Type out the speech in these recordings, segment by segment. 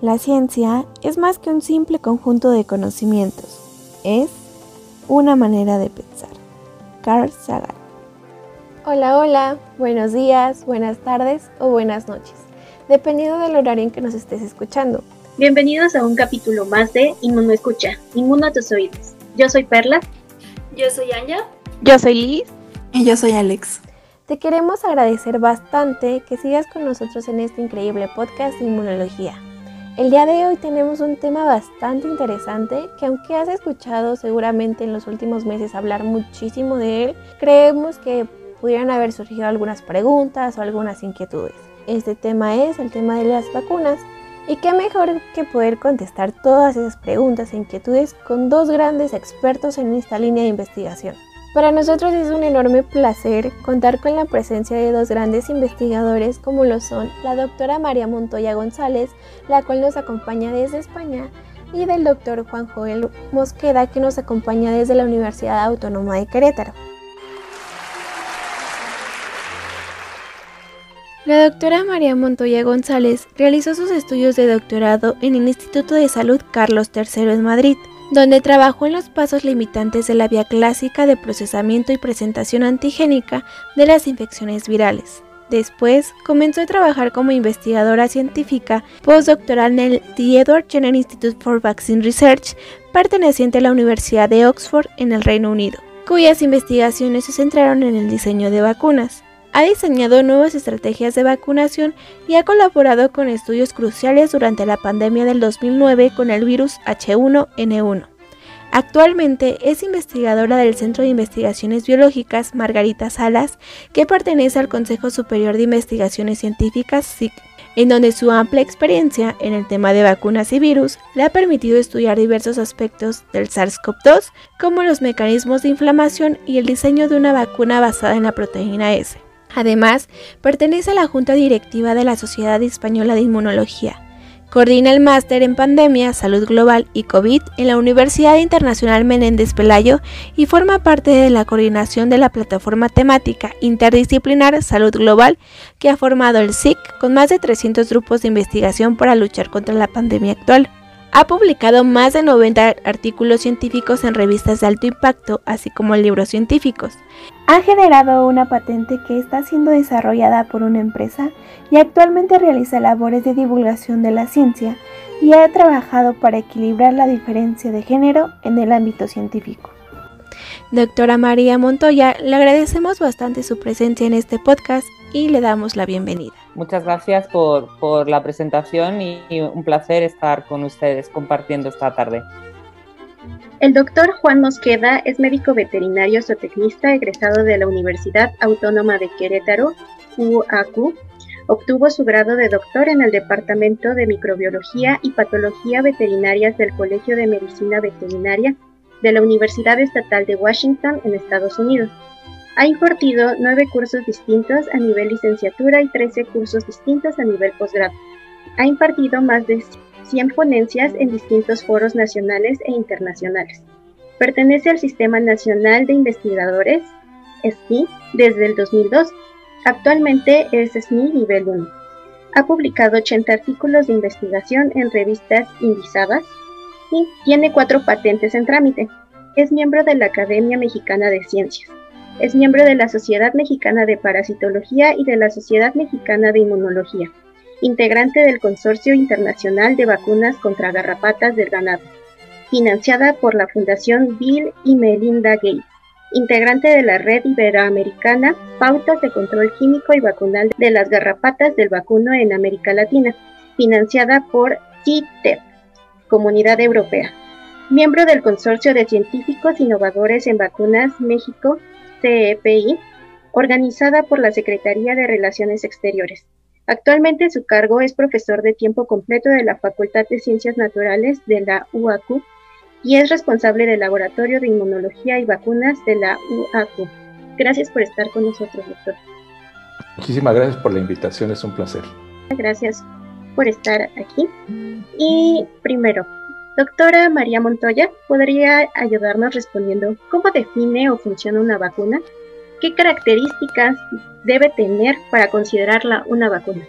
La ciencia es más que un simple conjunto de conocimientos, es una manera de pensar. Carl Sagan. Hola, hola, buenos días, buenas tardes o buenas noches, dependiendo del horario en que nos estés escuchando. Bienvenidos a un capítulo más de Inmuno Escucha, Inmuno a tus oídos. Yo soy Perla. Yo soy Anya. Yo soy Liz. Y yo soy Alex. Te queremos agradecer bastante que sigas con nosotros en este increíble podcast de inmunología. El día de hoy tenemos un tema bastante interesante que aunque has escuchado seguramente en los últimos meses hablar muchísimo de él, creemos que pudieran haber surgido algunas preguntas o algunas inquietudes. Este tema es el tema de las vacunas y qué mejor que poder contestar todas esas preguntas e inquietudes con dos grandes expertos en esta línea de investigación. Para nosotros es un enorme placer contar con la presencia de dos grandes investigadores como lo son la doctora María Montoya González, la cual nos acompaña desde España, y del doctor Juan Joel Mosqueda, que nos acompaña desde la Universidad Autónoma de Querétaro. La doctora María Montoya González realizó sus estudios de doctorado en el Instituto de Salud Carlos III en Madrid donde trabajó en los pasos limitantes de la vía clásica de procesamiento y presentación antigénica de las infecciones virales. Después comenzó a trabajar como investigadora científica postdoctoral en el The Edward Jenner Institute for Vaccine Research, perteneciente a la Universidad de Oxford en el Reino Unido, cuyas investigaciones se centraron en el diseño de vacunas. Ha diseñado nuevas estrategias de vacunación y ha colaborado con estudios cruciales durante la pandemia del 2009 con el virus H1N1. Actualmente es investigadora del Centro de Investigaciones Biológicas Margarita Salas, que pertenece al Consejo Superior de Investigaciones Científicas SIC, en donde su amplia experiencia en el tema de vacunas y virus le ha permitido estudiar diversos aspectos del SARS-CoV-2, como los mecanismos de inflamación y el diseño de una vacuna basada en la proteína S. Además, pertenece a la Junta Directiva de la Sociedad Española de Inmunología. Coordina el máster en pandemia, salud global y COVID en la Universidad Internacional Menéndez Pelayo y forma parte de la coordinación de la plataforma temática interdisciplinar Salud Global que ha formado el SIC con más de 300 grupos de investigación para luchar contra la pandemia actual. Ha publicado más de 90 artículos científicos en revistas de alto impacto, así como libros científicos. Ha generado una patente que está siendo desarrollada por una empresa y actualmente realiza labores de divulgación de la ciencia y ha trabajado para equilibrar la diferencia de género en el ámbito científico. Doctora María Montoya, le agradecemos bastante su presencia en este podcast y le damos la bienvenida. Muchas gracias por, la presentación y, un placer estar con ustedes compartiendo esta tarde. El doctor Juan Mosqueda es médico veterinario zootecnista egresado de la Universidad Autónoma de Querétaro, UAQ. Obtuvo su grado de doctor en el Departamento de Microbiología y Patología Veterinarias del Colegio de Medicina Veterinaria de la Universidad Estatal de Washington en Estados Unidos. Ha impartido nueve cursos distintos a nivel licenciatura y 13 cursos distintos a nivel posgrado. Ha impartido más de 100 ponencias en distintos foros nacionales e internacionales. Pertenece al Sistema Nacional de Investigadores, SNI, desde el 2002. Actualmente es SNI nivel 1. Ha publicado 80 artículos de investigación en revistas indizadas y tiene cuatro patentes en trámite. Es miembro de la Academia Mexicana de Ciencias. Es miembro de la Sociedad Mexicana de Parasitología y de la Sociedad Mexicana de Inmunología, integrante del Consorcio Internacional de Vacunas contra Garrapatas del Ganado, financiada por la Fundación Bill y Melinda Gates, integrante de la Red Iberoamericana Pautas de Control Químico y Vacunal de las Garrapatas del Vacuno en América Latina, financiada por CITEP, Comunidad Europea, miembro del Consorcio de Científicos Innovadores en Vacunas México CEPI, organizada por la Secretaría de Relaciones Exteriores. Actualmente su cargo es profesor de tiempo completo de la Facultad de Ciencias Naturales de la UACU y es responsable del Laboratorio de Inmunología y Vacunas de la UACU. Gracias por estar con nosotros, doctor. Muchísimas gracias por la invitación, es un placer. Gracias por estar aquí. Y primero, Doctora María Montoya, ¿podría ayudarnos respondiendo cómo define o funciona una vacuna? ¿Qué características debe tener para considerarla una vacuna?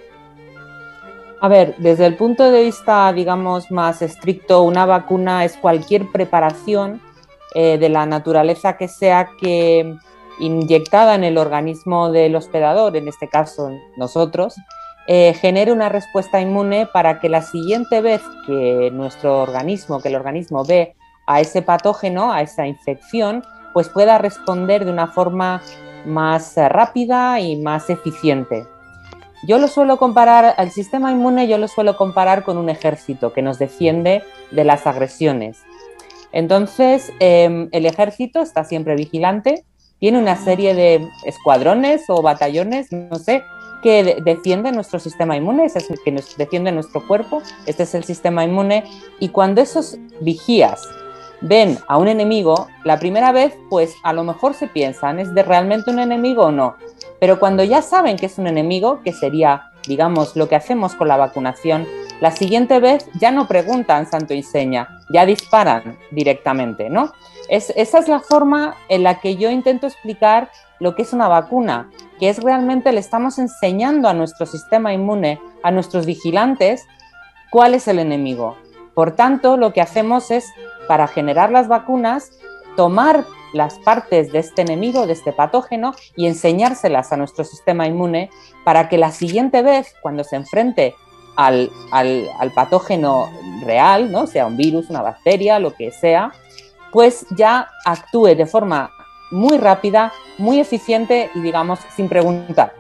A ver, desde el punto de vista, digamos, más estricto, una vacuna es cualquier preparación eh, de la naturaleza que sea que inyectada en el organismo del hospedador, en este caso nosotros, eh, genere una respuesta inmune para que la siguiente vez que nuestro organismo, que el organismo ve a ese patógeno, a esa infección, pues pueda responder de una forma más rápida y más eficiente. Yo lo suelo comparar, al sistema inmune yo lo suelo comparar con un ejército que nos defiende de las agresiones. Entonces, em, el ejército está siempre vigilante, tiene una serie de escuadrones o batallones, no sé, que defienden nuestro sistema inmune, es que nos defiende nuestro cuerpo, este es el sistema inmune, y cuando esos vigías ven a un enemigo, la primera vez, pues a lo mejor se piensan, ¿es de realmente un enemigo o no? Pero cuando ya saben que es un enemigo, que sería, digamos, lo que hacemos con la vacunación, la siguiente vez ya no preguntan santo y seña, ya disparan directamente, ¿no? Es, esa es la forma en la que yo intento explicar lo que es una vacuna, que es realmente le estamos enseñando a nuestro sistema inmune, a nuestros vigilantes, cuál es el enemigo. Por tanto, lo que hacemos es, para generar las vacunas, tomar las partes de este enemigo, de este patógeno, y enseñárselas a nuestro sistema inmune para que la siguiente vez, cuando se enfrente al, patógeno real, ¿no? sea un virus, una bacteria, lo que sea, pues ya actúe de forma muy rápida, muy eficiente y digamos sin preguntar,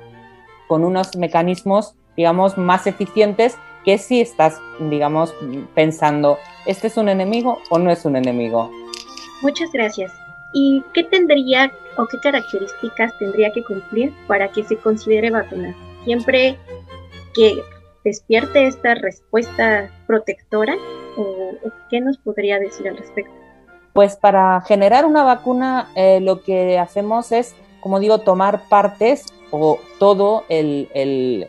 con unos mecanismos digamos más eficientes que si estás digamos pensando, ¿este es un enemigo o no es un enemigo? Muchas gracias. ¿Y qué tendría o qué características tendría que cumplir para que se considere vacuna? Siempre que despierte esta respuesta protectora o, qué nos podría decir al respecto? Pues para generar una vacuna eh, lo que hacemos es, como digo, tomar partes o todo el, el,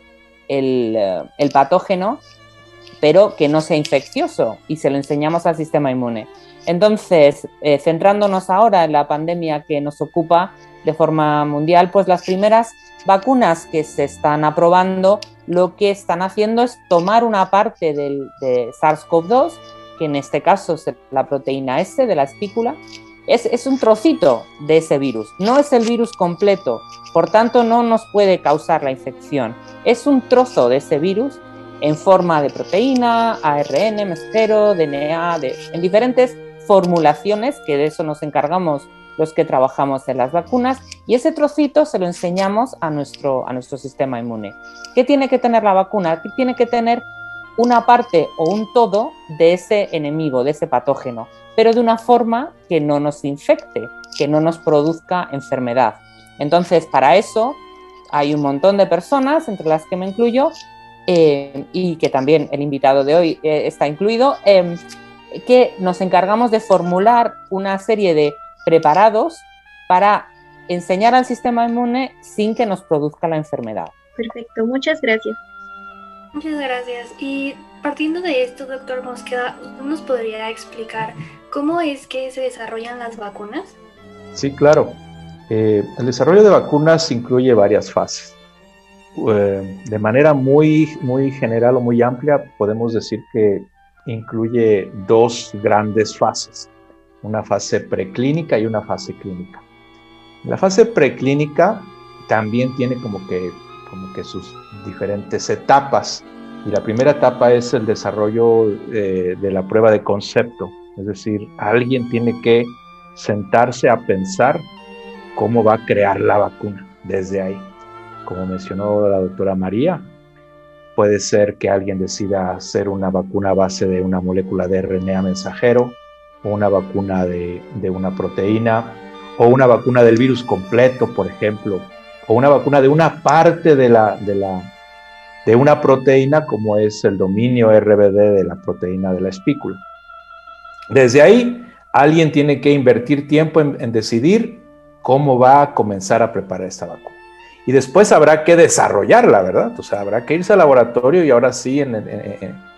el, eh, el patógeno, pero que no sea infeccioso y se lo enseñamos al sistema inmune. Entonces, eh, centrándonos ahora en la pandemia que nos ocupa de forma mundial, pues las primeras vacunas que se están aprobando lo que están haciendo es tomar una parte del, de SARS-CoV-2, que en este caso es la proteína S de la espícula, es, es, un trocito de ese virus, no es el virus completo, por tanto no nos puede causar la infección, es un trozo de ese virus en forma de proteína, ARN, mestero, DNA, de, en diferentes formulaciones, que de eso nos encargamos los que trabajamos en las vacunas, y ese trocito se lo enseñamos a nuestro, a nuestro sistema inmune. ¿Qué tiene que tener la vacuna? Tiene que tener una parte o un todo de ese enemigo, de ese patógeno, pero de una forma que no nos infecte, que no nos produzca enfermedad. Entonces, para eso hay un montón de personas, entre las que me incluyo, eh, y que también el invitado de hoy eh, está incluido, em, que nos encargamos de formular una serie de preparados para enseñar al sistema inmune sin que nos produzca la enfermedad. Perfecto, muchas gracias. Muchas gracias. Y partiendo de esto, doctor Mosqueda, ¿nos podría explicar cómo es que se desarrollan las vacunas? Sí, claro. Eh, el desarrollo de vacunas incluye varias fases. Eh, de manera muy, muy general o muy amplia, podemos decir que incluye dos grandes fases, una fase preclínica y una fase clínica. La fase preclínica también tiene como que, como que sus diferentes etapas y la primera etapa es el desarrollo eh, de la prueba de concepto, es decir, alguien tiene que sentarse a pensar cómo va a crear la vacuna desde ahí. Como mencionó la doctora María, Puede ser que alguien decida hacer una vacuna a base de una molécula de RNA mensajero, o una vacuna de, una proteína, o una vacuna del virus completo, por ejemplo, o una vacuna de una parte de, la, de, la, de una proteína, como es el dominio RBD de la proteína de la espícula. Desde ahí, alguien tiene que invertir tiempo en decidir cómo va a comenzar a preparar esta vacuna y después habrá que desarrollarla, ¿verdad? O sea, habrá que irse al laboratorio y ahora sí en,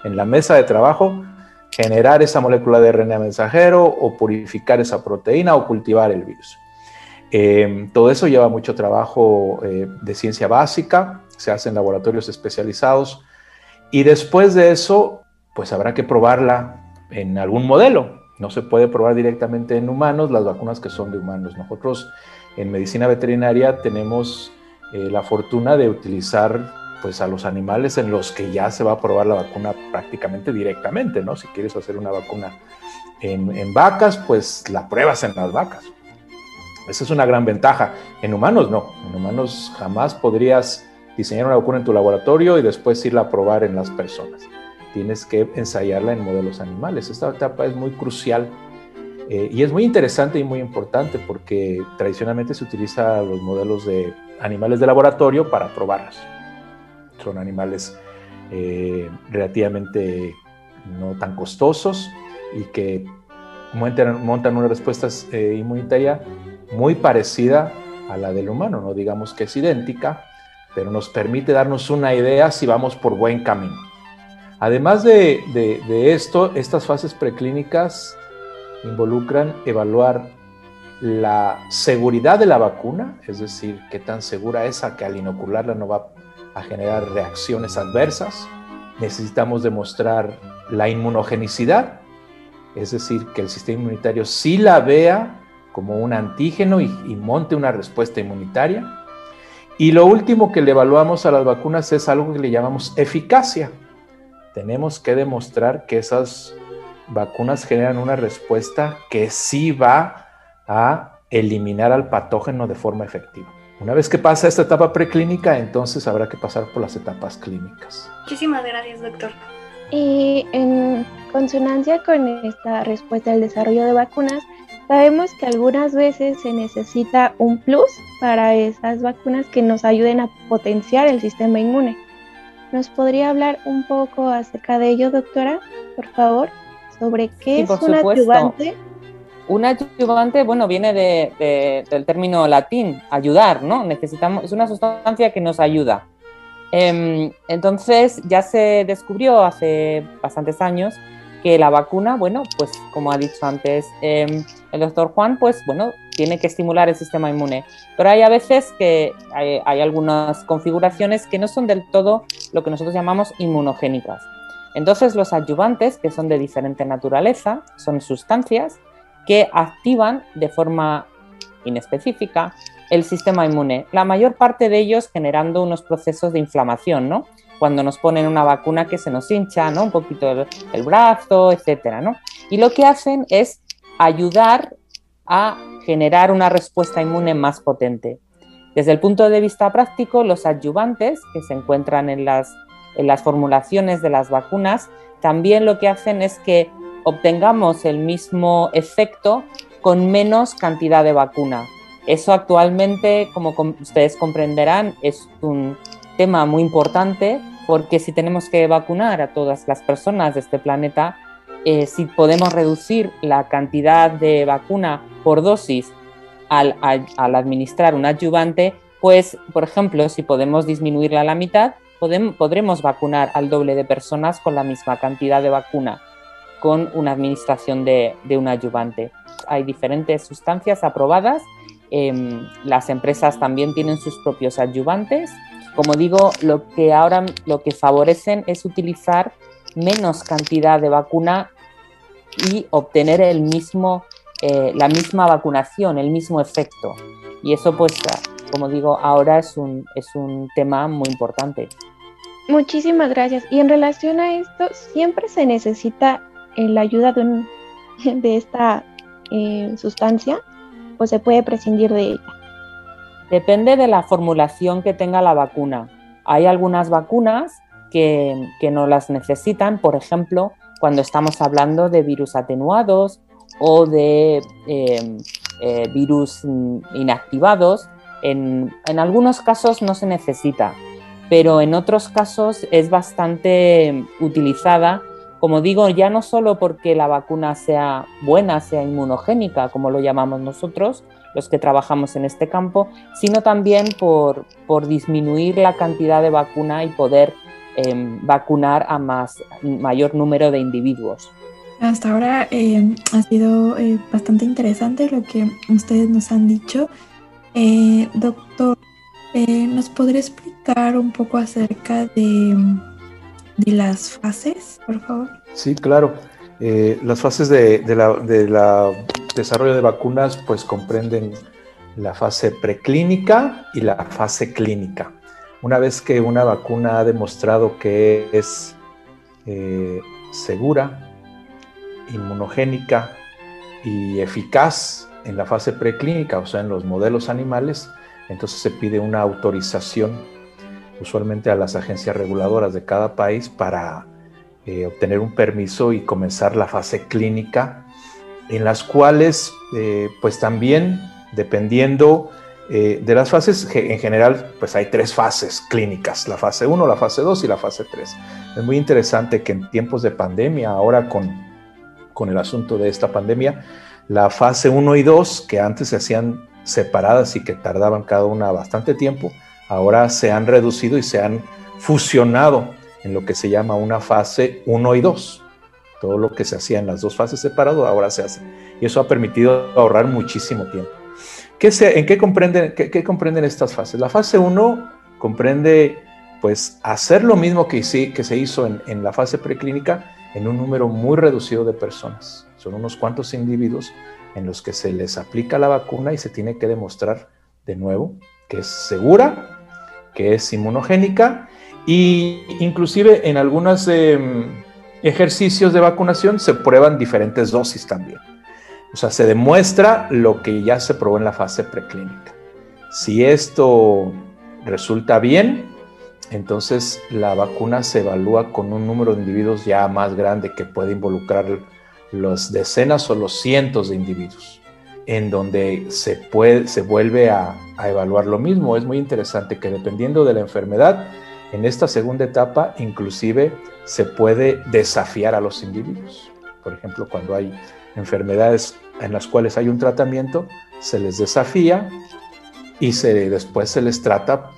la mesa de trabajo generar esa molécula de RNA mensajero o purificar esa proteína o cultivar el virus. Eh, todo eso lleva mucho trabajo eh, de ciencia básica, se hace en laboratorios especializados y después de eso, pues habrá que probarla en algún modelo. No se puede probar directamente en humanos las vacunas que son de humanos. Nosotros en medicina veterinaria tenemos eh, la fortuna de utilizar pues a los animales en los que ya se va a probar la vacuna prácticamente directamente, ¿no? Si quieres hacer una vacuna en, en vacas, pues la pruebas en las vacas. Esa es una gran ventaja. En humanos no. En humanos jamás podrías diseñar una vacuna en tu laboratorio y después irla a probar en las personas. Tienes que ensayarla en modelos animales. Esta etapa es muy crucial eh, y es muy interesante y muy importante porque tradicionalmente se utiliza los modelos de animales de laboratorio para probarlas. Son animales eh, relativamente no tan costosos y que montan, montan una respuesta eh, inmunitaria muy parecida a la del humano, no digamos que es idéntica, pero nos permite darnos una idea si vamos por buen camino. Además de, esto, estas fases preclínicas involucran evaluar la seguridad de la vacuna, es decir, qué tan segura es a que al inocularla no va a generar reacciones adversas. Necesitamos demostrar la inmunogenicidad, es decir, que el sistema inmunitario sí la vea como un antígeno y, monte una respuesta inmunitaria. Y lo último que le evaluamos a las vacunas es algo que le llamamos eficacia. Tenemos que demostrar que esas vacunas generan una respuesta que sí va a eliminar al patógeno de forma efectiva. Una vez que pasa esta etapa preclínica, entonces habrá que pasar por las etapas clínicas. Muchísimas gracias, doctor. Y en consonancia con esta respuesta al desarrollo de vacunas, Sabemos que algunas veces se necesita un plus para esas vacunas que nos ayuden a potenciar el sistema inmune. ¿Nos podría hablar un poco acerca de ello, doctora, por favor? Sobre qué es un adyuvante. Un adyuvante, bueno, viene del término latín, ayudar, ¿no? Necesitamos, es una sustancia que nos ayuda. Em, entonces, ya se descubrió hace bastantes años que la vacuna, bueno, pues como ha dicho antes em, el doctor Juan, pues bueno, tiene que estimular el sistema inmune. Pero hay a veces que hay, algunas configuraciones que no son del todo lo que nosotros llamamos inmunogénicas. Entonces los adyuvantes, que son de diferente naturaleza, son sustancias que activan de forma inespecífica el sistema inmune, la mayor parte de ellos generando unos procesos de inflamación, ¿no? cuando nos ponen una vacuna que se nos hincha, ¿no? Un poquito el, brazo, etcétera, ¿no? Y lo que hacen es ayudar a generar una respuesta inmune más potente. Desde el punto de vista práctico, los adyuvantes que se encuentran en las, en las formulaciones de las vacunas también lo que hacen es que obtengamos el mismo efecto con menos cantidad de vacuna. Eso actualmente, como ustedes comprenderán, es un tema muy importante porque si tenemos que vacunar a todas las personas de este planeta, eh, si podemos reducir la cantidad de vacuna por dosis al, administrar un adyuvante, pues, por ejemplo, si podemos disminuirla a la mitad, podremos vacunar al doble de personas con la misma cantidad de vacuna con una administración de, un adyuvante. Hay diferentes sustancias aprobadas, em, las empresas también tienen sus propios adyuvantes como digo, lo que ahora lo que favorecen es utilizar menos cantidad de vacuna y obtener el mismo, eh, la misma vacunación, el mismo efecto. Y eso, pues, como digo, ahora es un, es un tema muy importante. Muchísimas gracias. Y en relación a esto, siempre se necesita la ayuda de, de esta eh, sustancia o se puede prescindir de ella. Depende de la formulación que tenga la vacuna. Hay algunas vacunas que, no las necesitan, por ejemplo, cuando estamos hablando de virus atenuados o de em, eh, virus inactivados. En, en, algunos casos no se necesita, pero en otros casos es bastante utilizada, como digo, ya no solo porque la vacuna sea buena, sea inmunogénica, como lo llamamos nosotros, los que trabajamos en este campo, sino también por, por disminuir la cantidad de vacuna y poder em, vacunar a más, mayor número de individuos. Hasta ahora em, ha sido eh, bastante interesante lo que ustedes nos han dicho. Eh, doctor, eh, ¿nos podría explicar un poco acerca de de las fases, por favor? Sí, claro. Eh, las fases de, la, desarrollo de vacunas pues comprenden la fase preclínica y la fase clínica. Una vez que una vacuna ha demostrado que es eh, segura, inmunogénica y eficaz en la fase preclínica, o sea, en los modelos animales, entonces se pide una autorización usualmente a las agencias reguladoras de cada país para eh, obtener un permiso y comenzar la fase clínica, en las cuales eh, pues también dependiendo eh, de las fases, en general pues hay tres fases clínicas, la fase 1, la fase 2 y la fase 3. Es muy interesante que en tiempos de pandemia, ahora con, con el asunto de esta pandemia, la fase 1 y 2, que antes se hacían separadas y que tardaban cada una bastante tiempo, ahora se han reducido y se han fusionado en lo que se llama una fase 1 y 2. Todo lo que se hacía en las dos fases separado ahora se hace. Y eso ha permitido ahorrar muchísimo tiempo. ¿Qué ¿En qué comprenden, estas fases? La fase 1 comprende pues hacer lo mismo que, se hizo en, en la fase preclínica en un número muy reducido de personas. Son unos cuantos individuos en los que se les aplica la vacuna y se tiene que demostrar de nuevo que es segura, que es inmunogénica y inclusive en algunos em, ejercicios de vacunación se prueban diferentes dosis también. O sea, se demuestra lo que ya se probó en la fase preclínica. Si esto resulta bien, entonces la vacuna se evalúa con un número de individuos ya más grande que puede involucrar los decenas o los cientos de individuos, en donde se, puede, se vuelve a, a evaluar lo mismo. Es muy interesante que dependiendo de la enfermedad, en esta segunda etapa, inclusive, se puede desafiar a los individuos. Por ejemplo, cuando hay enfermedades en las cuales hay un tratamiento, se les desafía y se, después se les trata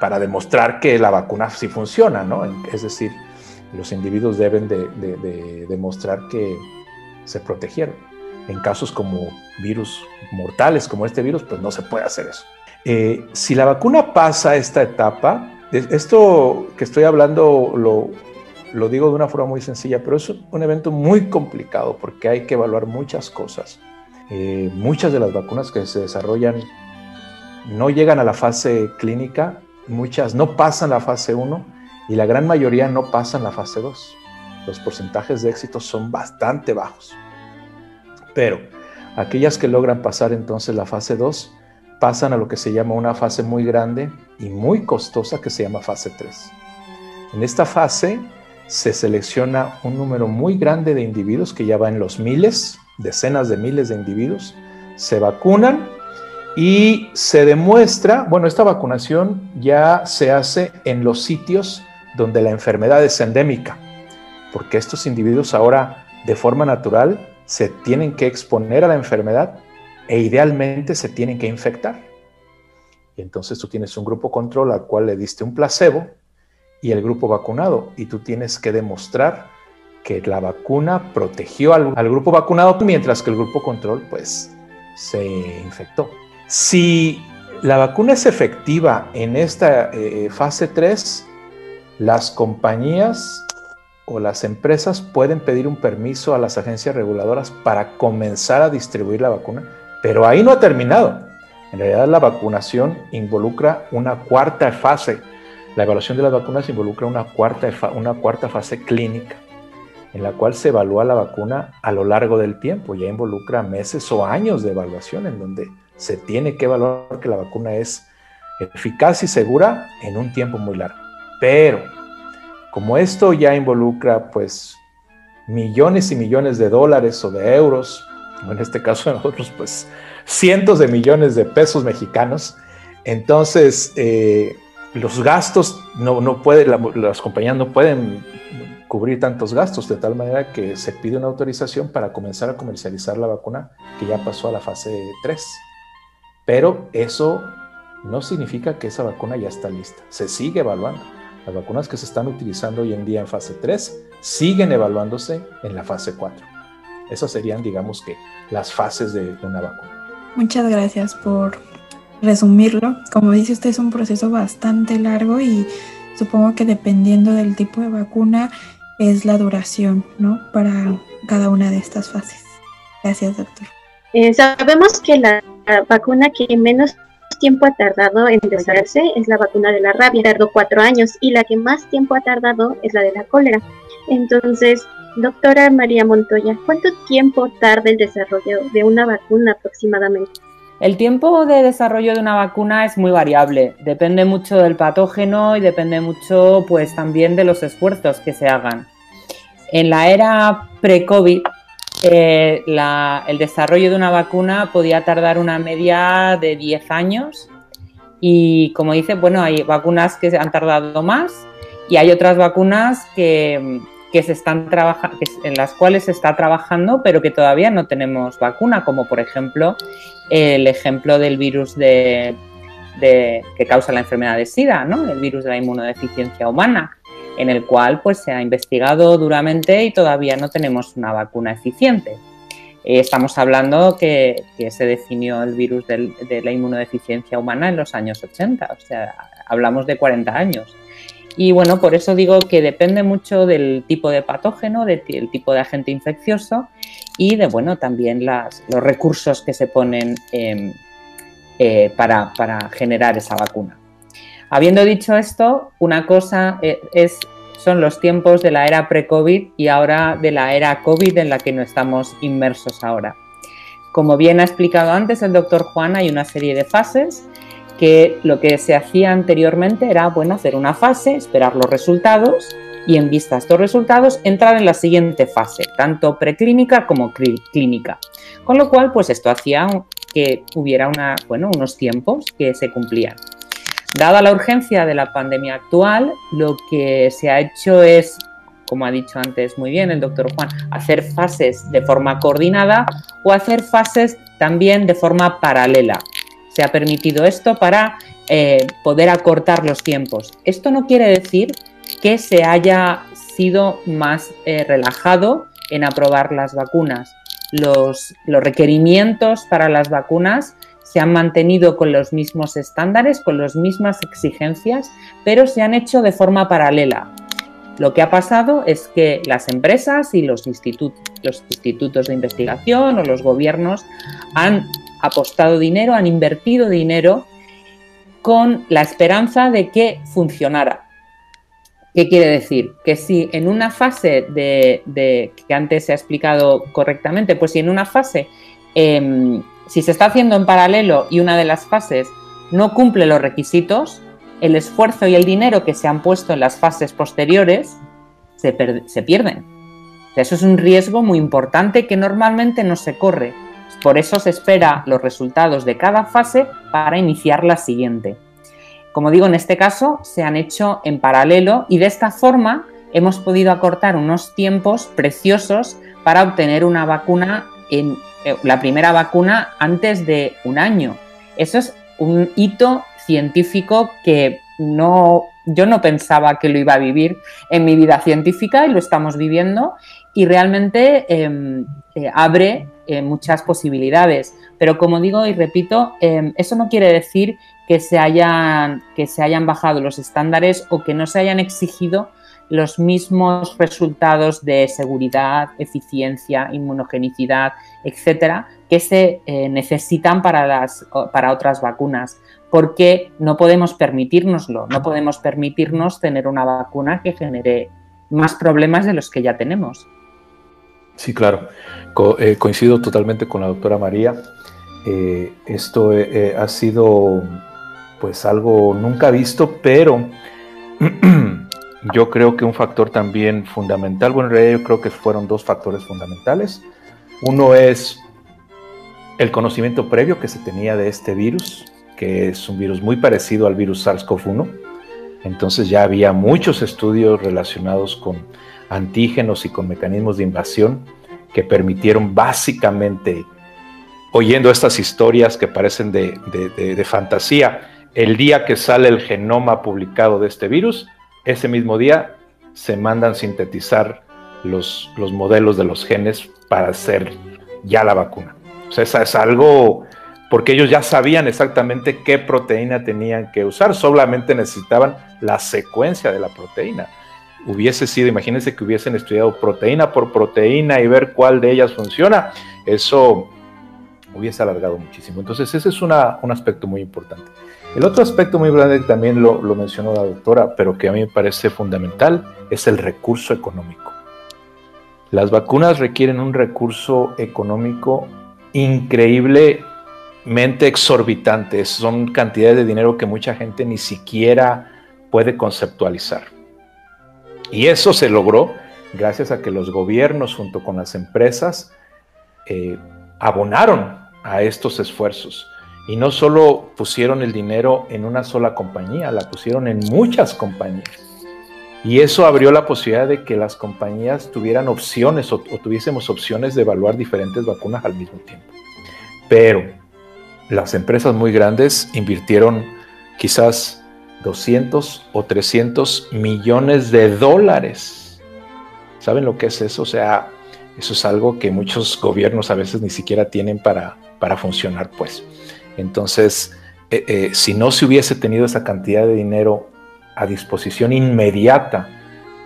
para demostrar que la vacuna sí funciona, ¿no? Es decir, los individuos deben de, demostrar que se protegieron. En casos como virus mortales, como este virus, pues no se puede hacer eso. Eh, si la vacuna pasa esta etapa, esto que estoy hablando lo, lo digo de una forma muy sencilla, pero es un evento muy complicado porque hay que evaluar muchas cosas. Eh, muchas de las vacunas que se desarrollan no llegan a la fase clínica, muchas no pasan la fase 1 y la gran mayoría no pasan la fase 2. Los porcentajes de éxito son bastante bajos. Pero aquellas que logran pasar entonces la fase 2 pasan a lo que se llama una fase muy grande y muy costosa que se llama fase 3. En esta fase se selecciona un número muy grande de individuos que ya va en los miles, decenas de miles de individuos, se vacunan y se demuestra, bueno, esta vacunación ya se hace en los sitios donde la enfermedad es endémica, porque estos individuos ahora de forma natural se tienen que exponer a la enfermedad e idealmente se tienen que infectar. Y entonces tú tienes un grupo control al cual le diste un placebo y el grupo vacunado y tú tienes que demostrar que la vacuna protegió al, grupo vacunado mientras que el grupo control pues se infectó. Si la vacuna es efectiva en esta eh, fase 3, las compañías o las empresas pueden pedir un permiso a las agencias reguladoras para comenzar a distribuir la vacuna pero ahí no ha terminado. En realidad la vacunación involucra una cuarta fase. La evaluación de las vacunas involucra una cuarta, una cuarta fase clínica, en la cual se evalúa la vacuna a lo largo del tiempo. Ya involucra meses o años de evaluación en donde se tiene que evaluar que la vacuna es eficaz y segura en un tiempo muy largo. Pero como esto ya involucra pues millones y millones de dólares o de euros en este caso de nosotros, pues cientos de millones de pesos mexicanos. Entonces, eh, los gastos no, no puede, las compañías no pueden cubrir tantos gastos, de tal manera que se pide una autorización para comenzar a comercializar la vacuna que ya pasó a la fase 3. Pero eso no significa que esa vacuna ya está lista. Se sigue evaluando. Las vacunas que se están utilizando hoy en día en fase 3 siguen evaluándose en la fase 4. Esas serían, digamos que, las fases de una vacuna. Muchas gracias por resumirlo. Como dice usted, es un proceso bastante largo y supongo que dependiendo del tipo de vacuna es la duración, ¿no? Para cada una de estas fases. Gracias, doctor. Eh, sabemos que la, vacuna que menos tiempo ha tardado en desarrollarse es la vacuna de la rabia, tardó cuatro años, y la que más tiempo ha tardado es la de la cólera. Entonces, doctora María Montoya, ¿cuánto tiempo tarda el desarrollo de una vacuna aproximadamente? El tiempo de desarrollo de una vacuna es muy variable, depende mucho del patógeno y depende mucho pues también de los esfuerzos que se hagan. En la era pre-COVID, eh, el desarrollo de una vacuna podía tardar una media de 10 años y como dice, bueno, hay vacunas que han tardado más y hay otras vacunas que, se están trabajando, en las cuales se está trabajando, pero que todavía no tenemos vacuna, como por ejemplo el ejemplo del virus de, que causa la enfermedad de SIDA, ¿no? el virus de la inmunodeficiencia humana, en el cual pues, se ha investigado duramente y todavía no tenemos una vacuna eficiente. Eh, estamos hablando que, se definió el virus de la inmunodeficiencia humana en los años 80, o sea, hablamos de 40 años. Y bueno, por eso digo que depende mucho del tipo de patógeno, del tipo de agente infeccioso y de, bueno, también los recursos que se ponen em, eh, para, generar esa vacuna. Habiendo dicho esto, una cosa eh, es, son los tiempos de la era pre-COVID y ahora de la era COVID en la que no estamos inmersos ahora. Como bien ha explicado antes el doctor Juan, hay una serie de fases que lo que se hacía anteriormente era bueno, hacer una fase, esperar los resultados y en vista a estos resultados entrar en la siguiente fase, tanto preclínica como clínica. Con lo cual, pues esto hacía que hubiera unos tiempos que se cumplían. Dada la urgencia de la pandemia actual, lo que se ha hecho es, como ha dicho antes muy bien el doctor Juan, hacer fases de forma coordinada o hacer fases también de forma paralela. Se ha permitido esto para eh, poder acortar los tiempos. Esto no quiere decir que se haya sido más eh, relajado en aprobar las vacunas. Los, los, requerimientos para las vacunas se han mantenido con los mismos estándares, con las mismas exigencias, pero se han hecho de forma paralela. Lo que ha pasado es que las empresas y los, los institutos de investigación o los gobiernos han apostado dinero, han invertido dinero con la esperanza de que funcionara. ¿Qué quiere decir? Que si en una fase de, que antes se ha explicado correctamente, pues si en una fase, em, si se está haciendo en paralelo y una de las fases no cumple los requisitos, el esfuerzo y el dinero que se han puesto en las fases posteriores se, se pierden. eso es un riesgo muy importante que normalmente no se corre. Por eso se espera los resultados de cada fase para iniciar la siguiente. Como digo, en este caso se han hecho en paralelo y de esta forma hemos podido acortar unos tiempos preciosos para obtener una vacuna eh, la primera vacuna antes de un año. Eso es un hito científico que no yo no pensaba que lo iba a vivir en mi vida científica y lo estamos viviendo y realmente em, eh, abre eh, muchas posibilidades. Pero como digo y repito, em, eso no quiere decir que se, hayan, que se hayan bajado los estándares o que no se hayan exigido los mismos resultados de seguridad, eficiencia, inmunogenicidad, etcétera, que se eh, necesitan para, las, para otras vacunas, porque no podemos permitirnoslo, no podemos permitirnos tener una vacuna que genere más problemas de los que ya tenemos. Sí, claro. Eh, coincido totalmente con la doctora María. Eh, esto eh, ha sido pues algo nunca visto, pero yo creo que un factor también fundamental, bueno, en realidad yo creo que fueron dos factores fundamentales. Uno es el conocimiento previo que se tenía de este virus, que es un virus muy parecido al virus SARS-CoV-1. Entonces ya había muchos estudios relacionados con antígenos y con mecanismos de invasión que permitieron básicamente, oyendo estas historias que parecen de, fantasía, el día que sale el genoma publicado de este virus, ese mismo día se mandan sintetizar los, los modelos de los genes para hacer ya la vacuna. O sea, es algo porque ellos ya sabían exactamente qué proteína tenían que usar, solamente necesitaban la secuencia de la proteína. Hubiese sido, imagínense que hubiesen estudiado proteína por proteína y ver cuál de ellas funciona, eso hubiese alargado muchísimo. Entonces ese es un aspecto muy importante. El otro aspecto muy grande que también lo, lo mencionó la doctora, pero que a mí me parece fundamental, es el recurso económico. Las vacunas requieren un recurso económico increíblemente exorbitante. Son cantidades de dinero que mucha gente ni siquiera puede conceptualizar. Y eso se logró gracias a que los gobiernos junto con las empresas eh, abonaron a estos esfuerzos. Y no solo pusieron el dinero en una sola compañía, la pusieron en muchas compañías. Y eso abrió la posibilidad de que las compañías tuvieran opciones o, tuviésemos opciones de evaluar diferentes vacunas al mismo tiempo. Pero las empresas muy grandes invirtieron quizás 200 o 300 millones de dólares. ¿Saben lo que es eso? O sea, eso es algo que muchos gobiernos a veces ni siquiera tienen para, para funcionar, pues. Entonces, eh, eh, si no se hubiese tenido esa cantidad de dinero a disposición inmediata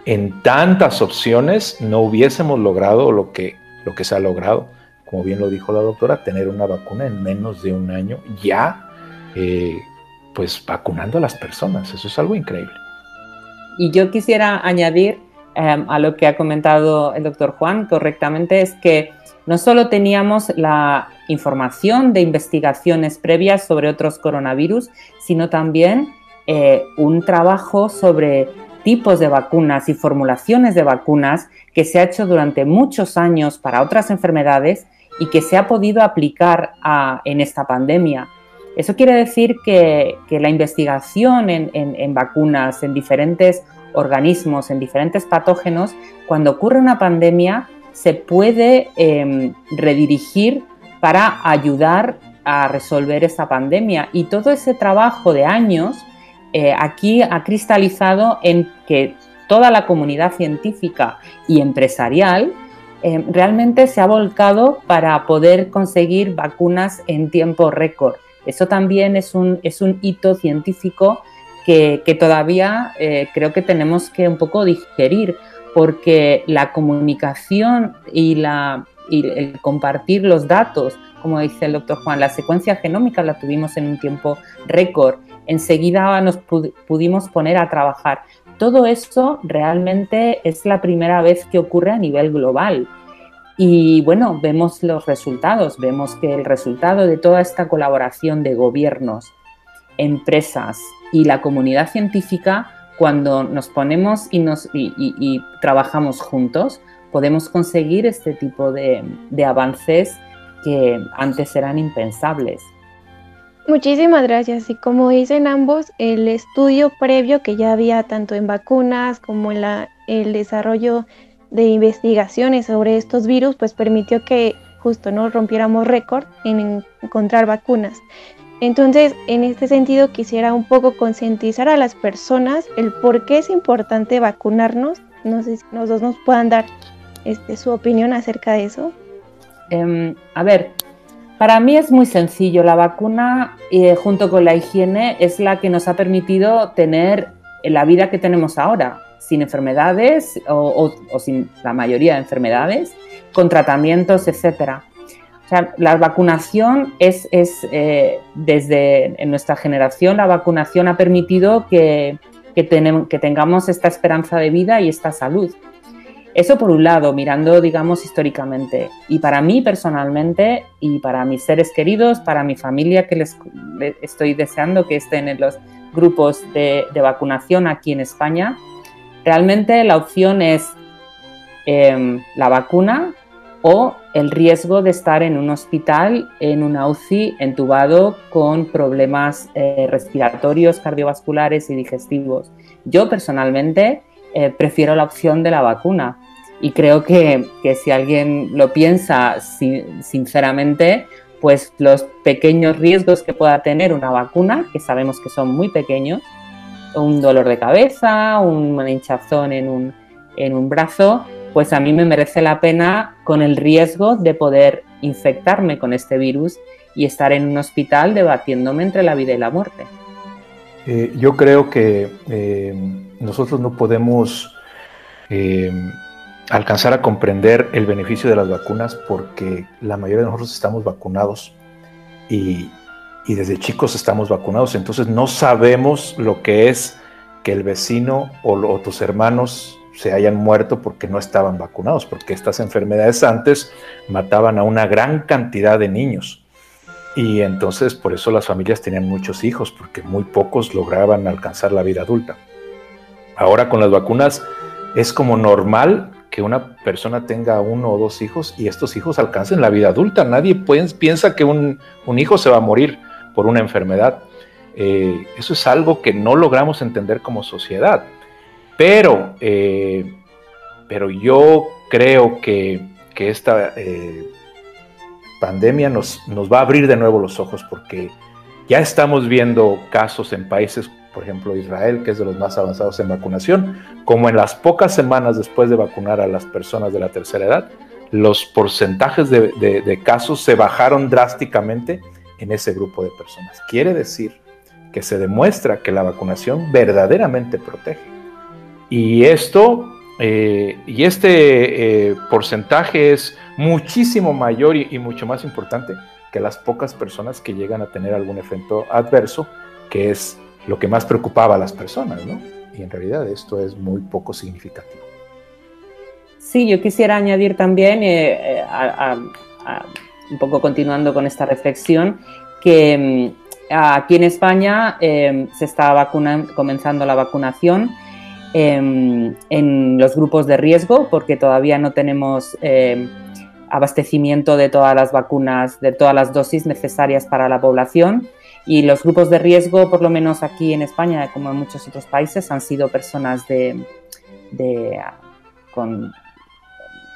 en tantas opciones, no hubiésemos logrado lo que, lo que se ha logrado, como bien lo dijo la doctora, tener una vacuna en menos de un año ya, eh, pues vacunando a las personas. Eso es algo increíble. Y yo quisiera añadir em, a lo que ha comentado el doctor Juan correctamente, es que no solo teníamos la información de investigaciones previas sobre otros coronavirus, sino también eh, un trabajo sobre tipos de vacunas y formulaciones de vacunas que se ha hecho durante muchos años para otras enfermedades y que se ha podido aplicar en esta pandemia. Eso quiere decir que, la investigación en, vacunas, en diferentes organismos, en diferentes patógenos, cuando ocurre una pandemia, se puede em, redirigir para ayudar a resolver esta pandemia. Y todo ese trabajo de años eh, aquí ha cristalizado en que toda la comunidad científica y empresarial eh, realmente se ha volcado para poder conseguir vacunas en tiempo récord. Eso también es un, es un hito científico que, todavía eh, creo que tenemos que un poco digerir, porque la comunicación y, la, y el compartir los datos, como dice el doctor Juan, la secuencia genómica la tuvimos en un tiempo récord enseguida nos pudimos poner a trabajar. Todo esto realmente es la primera vez que ocurre a nivel global. Y bueno, vemos los resultados, vemos que el resultado de toda esta colaboración de gobiernos, empresas y la comunidad científica, cuando nos ponemos y, nos, y, trabajamos juntos, podemos conseguir este tipo de avances que antes eran impensables. Muchísimas gracias. Y como dicen ambos, el estudio previo que ya había tanto en vacunas como en la, el desarrollo de investigaciones sobre estos virus, pues permitió que justo no rompiéramos récord en encontrar vacunas. Entonces, en este sentido, quisiera un poco concientizar a las personas el por qué es importante vacunarnos. No sé si los dos nos puedan dar este, su opinión acerca de eso. Em, a ver, para mí es muy sencillo. La vacuna, eh, junto con la higiene, es la que nos ha permitido tener la vida que tenemos ahora, sin enfermedades o, sin la mayoría de enfermedades, con tratamientos, etc. O sea, la vacunación es, eh, desde en nuestra generación, la vacunación ha permitido que, que tengamos esta esperanza de vida y esta salud. Eso por un lado, mirando, digamos, históricamente. Y para mí personalmente y para mis seres queridos, para mi familia que les estoy deseando que estén en los grupos de, vacunación aquí en España, realmente la opción es em, la vacuna o el riesgo de estar en un hospital, en una UCI, entubado con problemas eh, respiratorios, cardiovasculares y digestivos. Yo personalmente eh, prefiero la opción de la vacuna y creo que, si alguien lo piensa sinceramente, pues los pequeños riesgos que pueda tener una vacuna, que sabemos que son muy pequeños, un dolor de cabeza, una hinchazón en un, en un brazo, pues a mí me merece la pena con el riesgo de poder infectarme con este virus y estar en un hospital debatiéndome entre la vida y la muerte. Eh, yo creo que eh, nosotros no podemos eh, alcanzar a comprender el beneficio de las vacunas porque la mayoría de nosotros estamos vacunados y, desde chicos estamos vacunados, entonces no sabemos lo que es que el vecino o, tus hermanos se hayan muerto porque no estaban vacunados, porque estas enfermedades antes mataban a una gran cantidad de niños. Y entonces por eso las familias tenían muchos hijos, porque muy pocos lograban alcanzar la vida adulta. Ahora con las vacunas es como normal que una persona tenga uno o dos hijos y estos hijos alcancen la vida adulta. Nadie piensa que un, hijo se va a morir por una enfermedad. Eh, eso es algo que no logramos entender como sociedad. Pero, eh, pero yo creo que, esta eh, pandemia nos, nos va a abrir de nuevo los ojos porque ya estamos viendo casos en países por ejemplo Israel, que es de los más avanzados en vacunación, como en las pocas semanas después de vacunar a las personas de la tercera edad, los porcentajes de, casos se bajaron drásticamente en ese grupo de personas. Quiere decir que se demuestra que la vacunación verdaderamente protege. Y esto, eh, y este eh, porcentaje es muchísimo mayor y, mucho más importante que las pocas personas que llegan a tener algún efecto adverso, que es lo que más preocupaba a las personas, ¿no? Y en realidad esto es muy poco significativo. Sí, yo quisiera añadir también, eh, un poco continuando con esta reflexión, que mm, aquí en España em, se está comenzando la vacunación em, en los grupos de riesgo, porque todavía no tenemos em, abastecimiento de todas las vacunas, de todas las dosis necesarias para la población. Y los grupos de riesgo, por lo menos aquí en España, como en muchos otros países, han sido personas de, con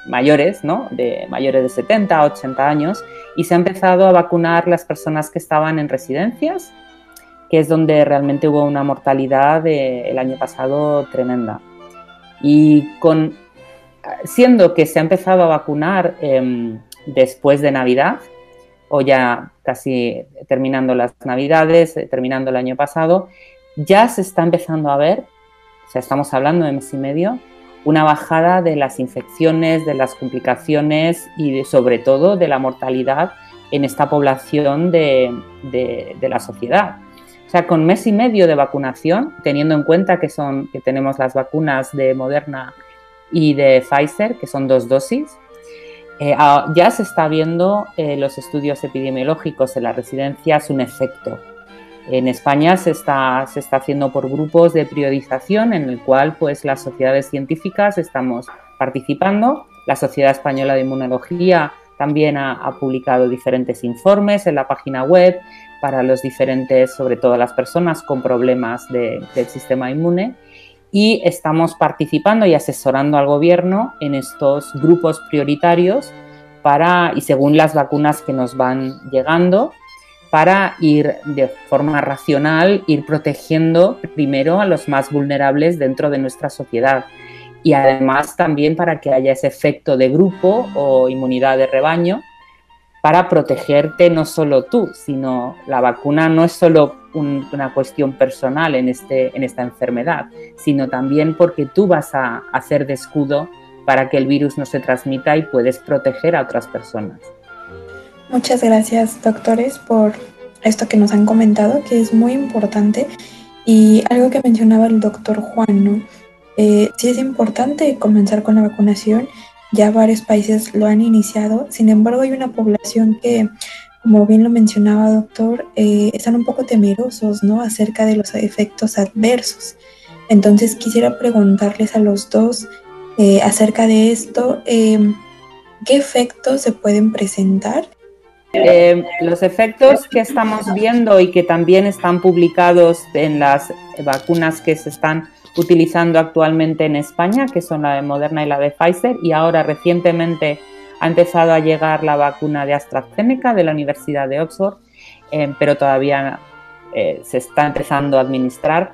mayores, ¿no? De mayores de 70, 80 años, y se ha empezado a vacunar las personas que estaban en residencias, que es donde realmente hubo una mortalidad el año pasado tremenda. Y con, siendo que se ha empezado a vacunar em, después de Navidad, o ya casi terminando las navidades, eh, terminando el año pasado, ya se está empezando a ver, o sea, estamos hablando de mes y medio, una bajada de las infecciones, de las complicaciones y sobre todo de la mortalidad en esta población de, la sociedad. O sea, con mes y medio de vacunación, teniendo en cuenta que, son, que tenemos las vacunas de Moderna y de Pfizer, que son dos dosis, eh, ya se está viendo eh, los estudios epidemiológicos en las residencias un efecto. En España se está, se está haciendo por grupos de priorización en el cual pues, las sociedades científicas estamos participando. La Sociedad Española de Inmunología también ha, publicado diferentes informes en la página web para los diferentes, sobre todo las personas con problemas del sistema inmune y estamos participando y asesorando al gobierno en estos grupos prioritarios para, y según las vacunas que nos van llegando, para ir de forma racional, ir protegiendo primero a los más vulnerables dentro de nuestra sociedad y además también para que haya ese efecto de grupo o inmunidad de rebaño para protegerte no solo tú, sino la vacuna no es solo una cuestión personal en, este, en esta enfermedad, sino también porque tú vas a hacer de escudo para que el virus no se transmita y puedes proteger a otras personas. Muchas gracias, doctores, por esto que nos han comentado, que es muy importante. Y algo que mencionaba el doctor Juan, ¿no? Eh, sí es importante comenzar con la vacunación ya varios países lo han iniciado, sin embargo hay una población que, como bien lo mencionaba doctor, eh, están un poco temerosos ¿no? acerca de los efectos adversos. Entonces quisiera preguntarles a los dos eh, acerca de esto, ¿qué efectos se pueden presentar? Eh, los efectos que estamos viendo y que también están publicados en las vacunas que se están utilizando actualmente en España, que son la de Moderna y la de Pfizer, y ahora recientemente ha empezado a llegar la vacuna de AstraZeneca de la Universidad de Oxford, eh, pero todavía eh, se está empezando a administrar.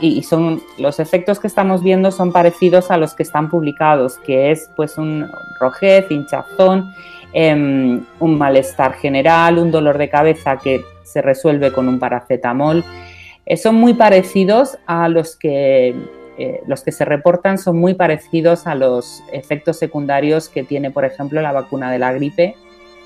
y, son los efectos que estamos viendo son parecidos a los que están publicados, que es pues un rojez, hinchazón em, un malestar general, un dolor de cabeza que se resuelve con un paracetamol. Eh, son muy parecidos a los que, eh, los que se reportan, son muy parecidos a los efectos secundarios que tiene, por ejemplo, la vacuna de la gripe,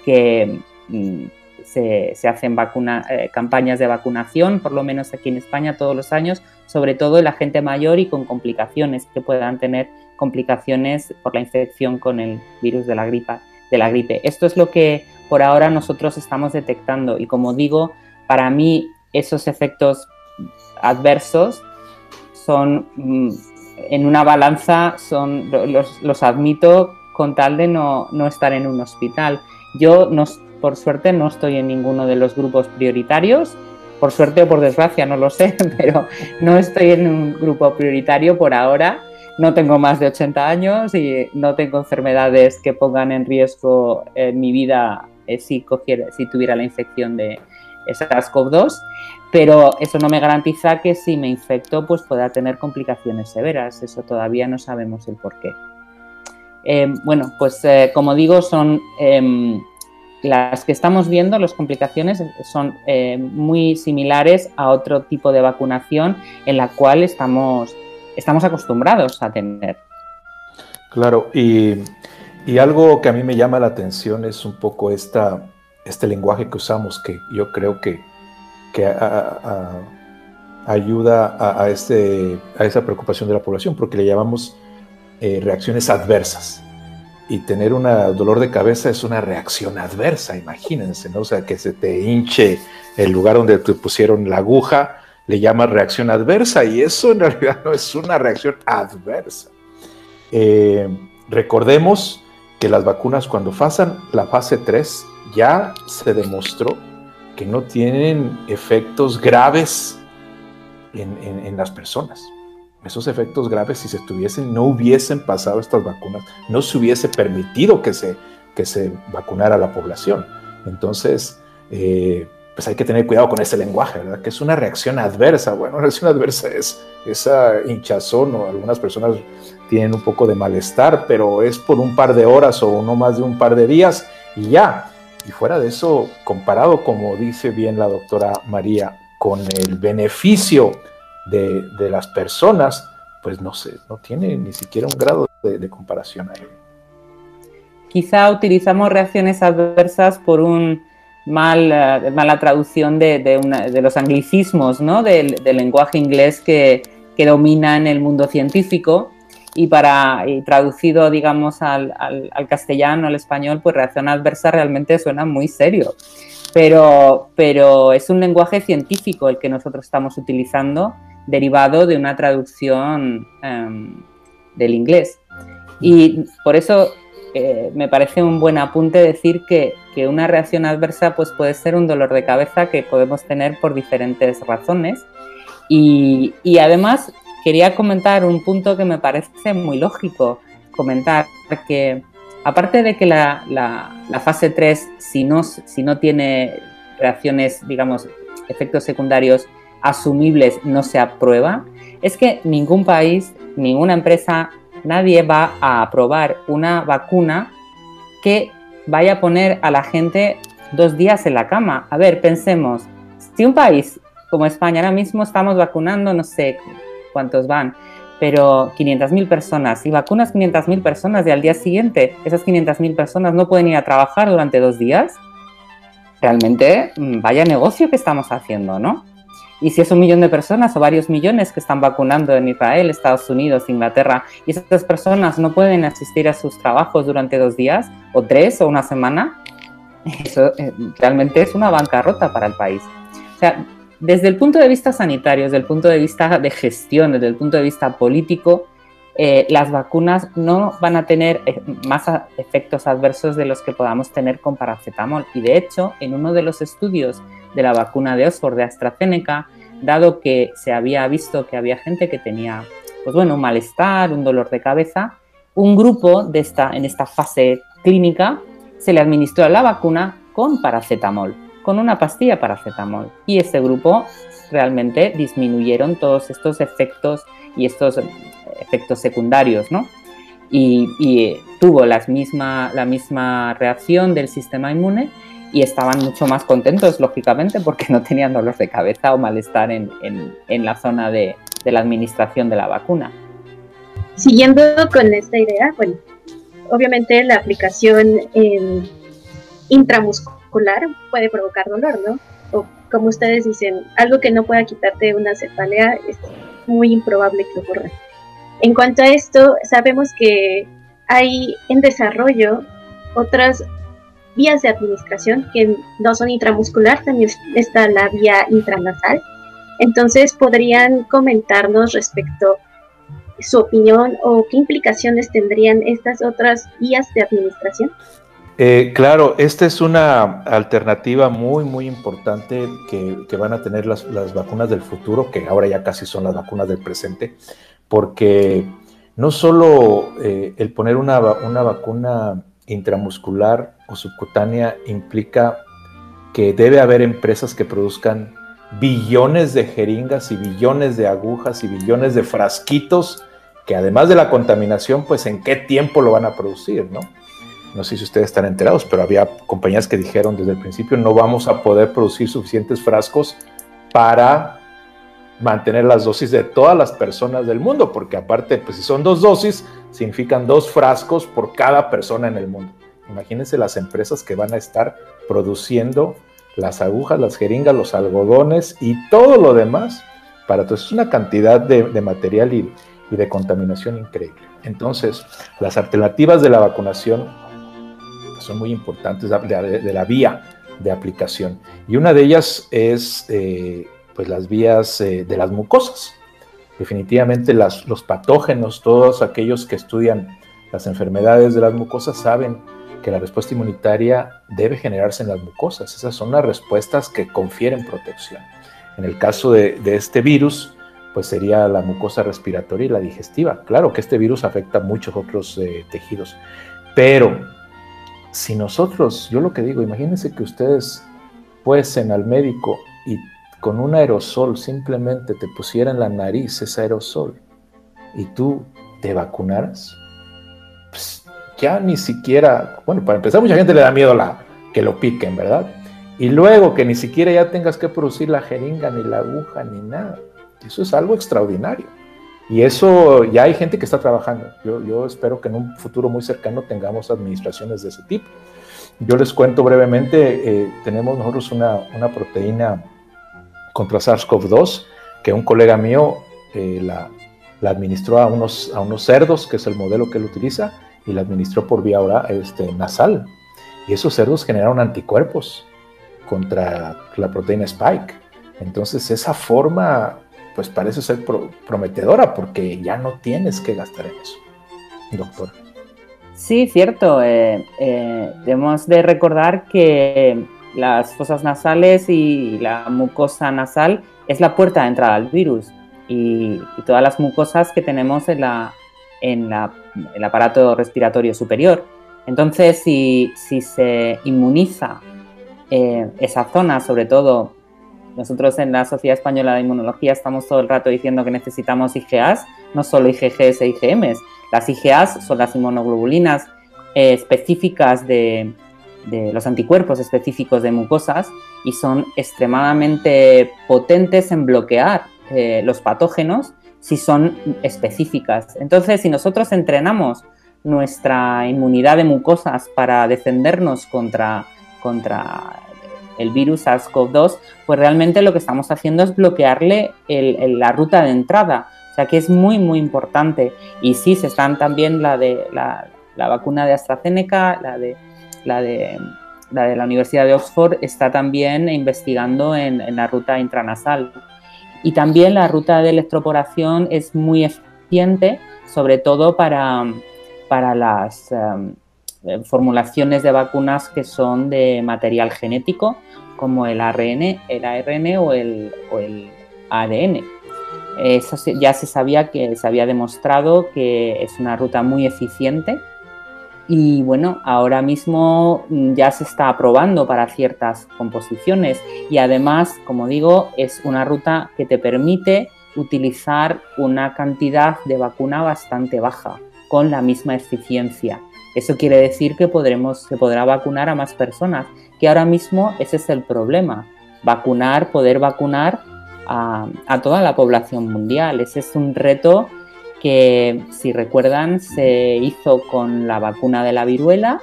que mm, se, hacen eh, campañas de vacunación, por lo menos aquí en España todos los años, sobre todo en la gente mayor y con complicaciones, que puedan tener complicaciones por la infección con el virus de la, gripa, de la gripe. Esto es lo que por ahora nosotros estamos detectando y como digo, para mí esos efectos adversos son mm, en una balanza, son, los, admito con tal de no, estar en un hospital. Yo, no, por suerte, no estoy en ninguno de los grupos prioritarios. Por suerte o por desgracia, no lo sé, pero no estoy en un grupo prioritario por ahora. No tengo más de 80 años y no tengo enfermedades que pongan en riesgo eh, mi vida eh, si, cogiera, si tuviera la infección de SARS-CoV-2 pero eso no me garantiza que si me infecto pues pueda tener complicaciones severas, eso todavía no sabemos el por qué. Eh, bueno, pues como digo, son em, las que estamos viendo, las complicaciones son muy similares a otro tipo de vacunación en la cual estamos, estamos acostumbrados a tener. Claro, y, y, algo que a mí me llama la atención es un poco esta, este lenguaje que usamos, que yo creo que que ayuda a, este, a esa preocupación de la población, porque le llamamos eh, reacciones adversas. Y tener un dolor de cabeza es una reacción adversa, imagínense, ¿no? O sea, que se te hinche el lugar donde te pusieron la aguja, le llama reacción adversa, y eso en realidad no es una reacción adversa. Eh, recordemos que las vacunas cuando pasan la fase 3 ya se demostró que no tienen efectos graves en, las personas. Esos efectos graves, si se estuviesen, no hubiesen pasado estas vacunas, no se hubiese permitido que se, que se vacunara a la población. Entonces, eh, pues hay que tener cuidado con ese lenguaje, ¿verdad? Que es una reacción adversa. Bueno, una reacción adversa es esa hinchazón o algunas personas tienen un poco de malestar, pero es por un par de horas o no más de un par de días y ya. Y fuera de eso, comparado, como dice bien la doctora María, con el beneficio de, las personas, pues no sé, no tiene ni siquiera un grado de, comparación ahí. Quizá utilizamos reacciones adversas por un mal, eh, mala traducción de, los anglicismos, ¿no? del, lenguaje inglés que, que domina en el mundo científico y para traducido, digamos, al, castellano, al español, pues reacción adversa realmente suena muy serio. Pero, pero es un lenguaje científico el que nosotros estamos utilizando, derivado de una traducción em, del inglés. Y por eso eh, me parece un buen apunte decir que, que, una reacción adversa pues puede ser un dolor de cabeza que podemos tener por diferentes razones. Y, y además quería comentar un punto que me parece muy lógico comentar, que aparte de que la, fase 3, si no, si no tiene reacciones, digamos, efectos secundarios asumibles, no se aprueba, es que ningún país, ninguna empresa, nadie va a aprobar una vacuna que vaya a poner a la gente dos días en la cama. A ver, pensemos, si un país como España ahora mismo estamos vacunando, no sé, cuántos van, pero 500.000 personas y vacunas 500.000 personas y al día siguiente esas 500.000 personas no pueden ir a trabajar durante dos días, realmente mm, vaya negocio que estamos haciendo, ¿no? Y si es un millón de personas o varios millones que están vacunando en Israel, Estados Unidos, Inglaterra, y esas personas no pueden asistir a sus trabajos durante dos días, o tres, o una semana, eso eh, realmente es una bancarrota para el país. O sea, desde el punto de vista sanitario, desde el punto de vista de gestión, desde el punto de vista político, eh, las vacunas no van a tener eh, más efectos adversos de los que podamos tener con paracetamol. Y de hecho, en uno de los estudios de la vacuna de Oxford de AstraZeneca, dado que se había visto que había gente que tenía, pues bueno, un malestar, un dolor de cabeza, un grupo de esta, en esta fase clínica se le administró la vacuna con paracetamol con una pastilla paracetamol. Y este grupo realmente disminuyeron todos estos efectos y estos efectos secundarios, ¿no? y, tuvo las misma, la misma reacción del sistema inmune y estaban mucho más contentos, lógicamente, porque no tenían dolor de cabeza o malestar en, la zona de, la administración de la vacuna. Siguiendo con esta idea, bueno, obviamente la aplicación intramuscular puede provocar dolor, ¿no? O como ustedes dicen, algo que no pueda quitarte una cefalea es muy improbable que ocurra. En cuanto a esto, sabemos que hay en desarrollo otras vías de administración que no son intramuscular, también está la vía intranasal. Entonces, ¿podrían comentarnos respecto su opinión o qué implicaciones tendrían estas otras vías de administración? Eh, claro, esta es una alternativa muy, muy importante que, van a tener las, las, vacunas del futuro, que ahora ya casi son las vacunas del presente, porque no solo eh, el poner una, vacuna intramuscular o subcutánea implica que debe haber empresas que produzcan billones de jeringas y billones de agujas y billones de frasquitos que además de la contaminación, pues en qué tiempo lo van a producir, ¿no? No sé si ustedes están enterados, pero había compañías que dijeron desde el principio no vamos a poder producir suficientes frascos para mantener las dosis de todas las personas del mundo, porque aparte, pues si son dos dosis, significan dos frascos por cada persona en el mundo. Imagínense las empresas que van a estar produciendo las agujas, las jeringas, los algodones y todo lo demás para todo. Es una cantidad de, material y, de contaminación increíble. Entonces, las alternativas de la vacunación son muy importantes de, la vía de aplicación. Y una de ellas es eh, pues las vías eh, de las mucosas. Definitivamente los patógenos, todos aquellos que estudian las enfermedades de las mucosas saben que la respuesta inmunitaria debe generarse en las mucosas. Esas son las respuestas que confieren protección. En el caso de, este virus, pues sería la mucosa respiratoria y la digestiva. Claro que este virus afecta a muchos otros eh, tejidos, pero si nosotros, yo lo que digo, imagínense que ustedes fuesen al médico y con un aerosol simplemente te pusiera en la nariz ese aerosol y tú te vacunaras, pues ya ni siquiera, bueno, para empezar mucha gente le da miedo la, que lo piquen, ¿verdad? Y luego que ni siquiera ya tengas que producir la jeringa, ni la aguja, ni nada. Eso es algo extraordinario. Y eso ya hay gente que está trabajando. Yo, yo espero que en un futuro muy cercano tengamos administraciones de ese tipo. Yo les cuento brevemente, eh, tenemos nosotros una, una proteína contra SARS-CoV-2 que un colega mío eh, la, administró a unos, a unos cerdos, que es el modelo que él utiliza, y la administró por vía oral, este, nasal. Y esos cerdos generaron anticuerpos contra la proteína Spike. Entonces esa forma pues parece ser prometedora porque ya no tienes que gastar en eso, doctor. Sí, cierto. Eh, eh, debemos de recordar que las fosas nasales y la mucosa nasal es la puerta de entrada al virus y, todas las mucosas que tenemos en, la, en el aparato respiratorio superior. Entonces, si, se inmuniza eh, esa zona, sobre todo nosotros en la Sociedad Española de Inmunología estamos todo el rato diciendo que necesitamos IgAs, no solo IgGs e IgMs. Las IgAs son las inmunoglobulinas eh, específicas de, los anticuerpos específicos de mucosas y son extremadamente potentes en bloquear eh, los patógenos si son específicas. Entonces, si nosotros entrenamos nuestra inmunidad de mucosas para defendernos contra, contra el virus SARS-CoV-2, pues realmente lo que estamos haciendo es bloquearle la ruta de entrada. O sea que es muy, muy importante. Y sí, se están también la de la, la vacuna de AstraZeneca, la de la de, la Universidad de Oxford, está también investigando en, la ruta intranasal. Y también la ruta de electroporación es muy eficiente, sobre todo para, para las em, formulaciones de vacunas que son de material genético, como el ARN, el ARN o el, o el ADN. Eso ya se sabía que se había demostrado que es una ruta muy eficiente y bueno, ahora mismo mm, ya se está aprobando para ciertas composiciones y además, como digo, es una ruta que te permite utilizar una cantidad de vacuna bastante baja. con la misma eficiencia. Eso quiere decir que podremos, se podrá vacunar a más personas, que ahora mismo ese es el problema, vacunar, poder vacunar a, a toda la población mundial. Ese es un reto que, si recuerdan, se hizo con la vacuna de la viruela,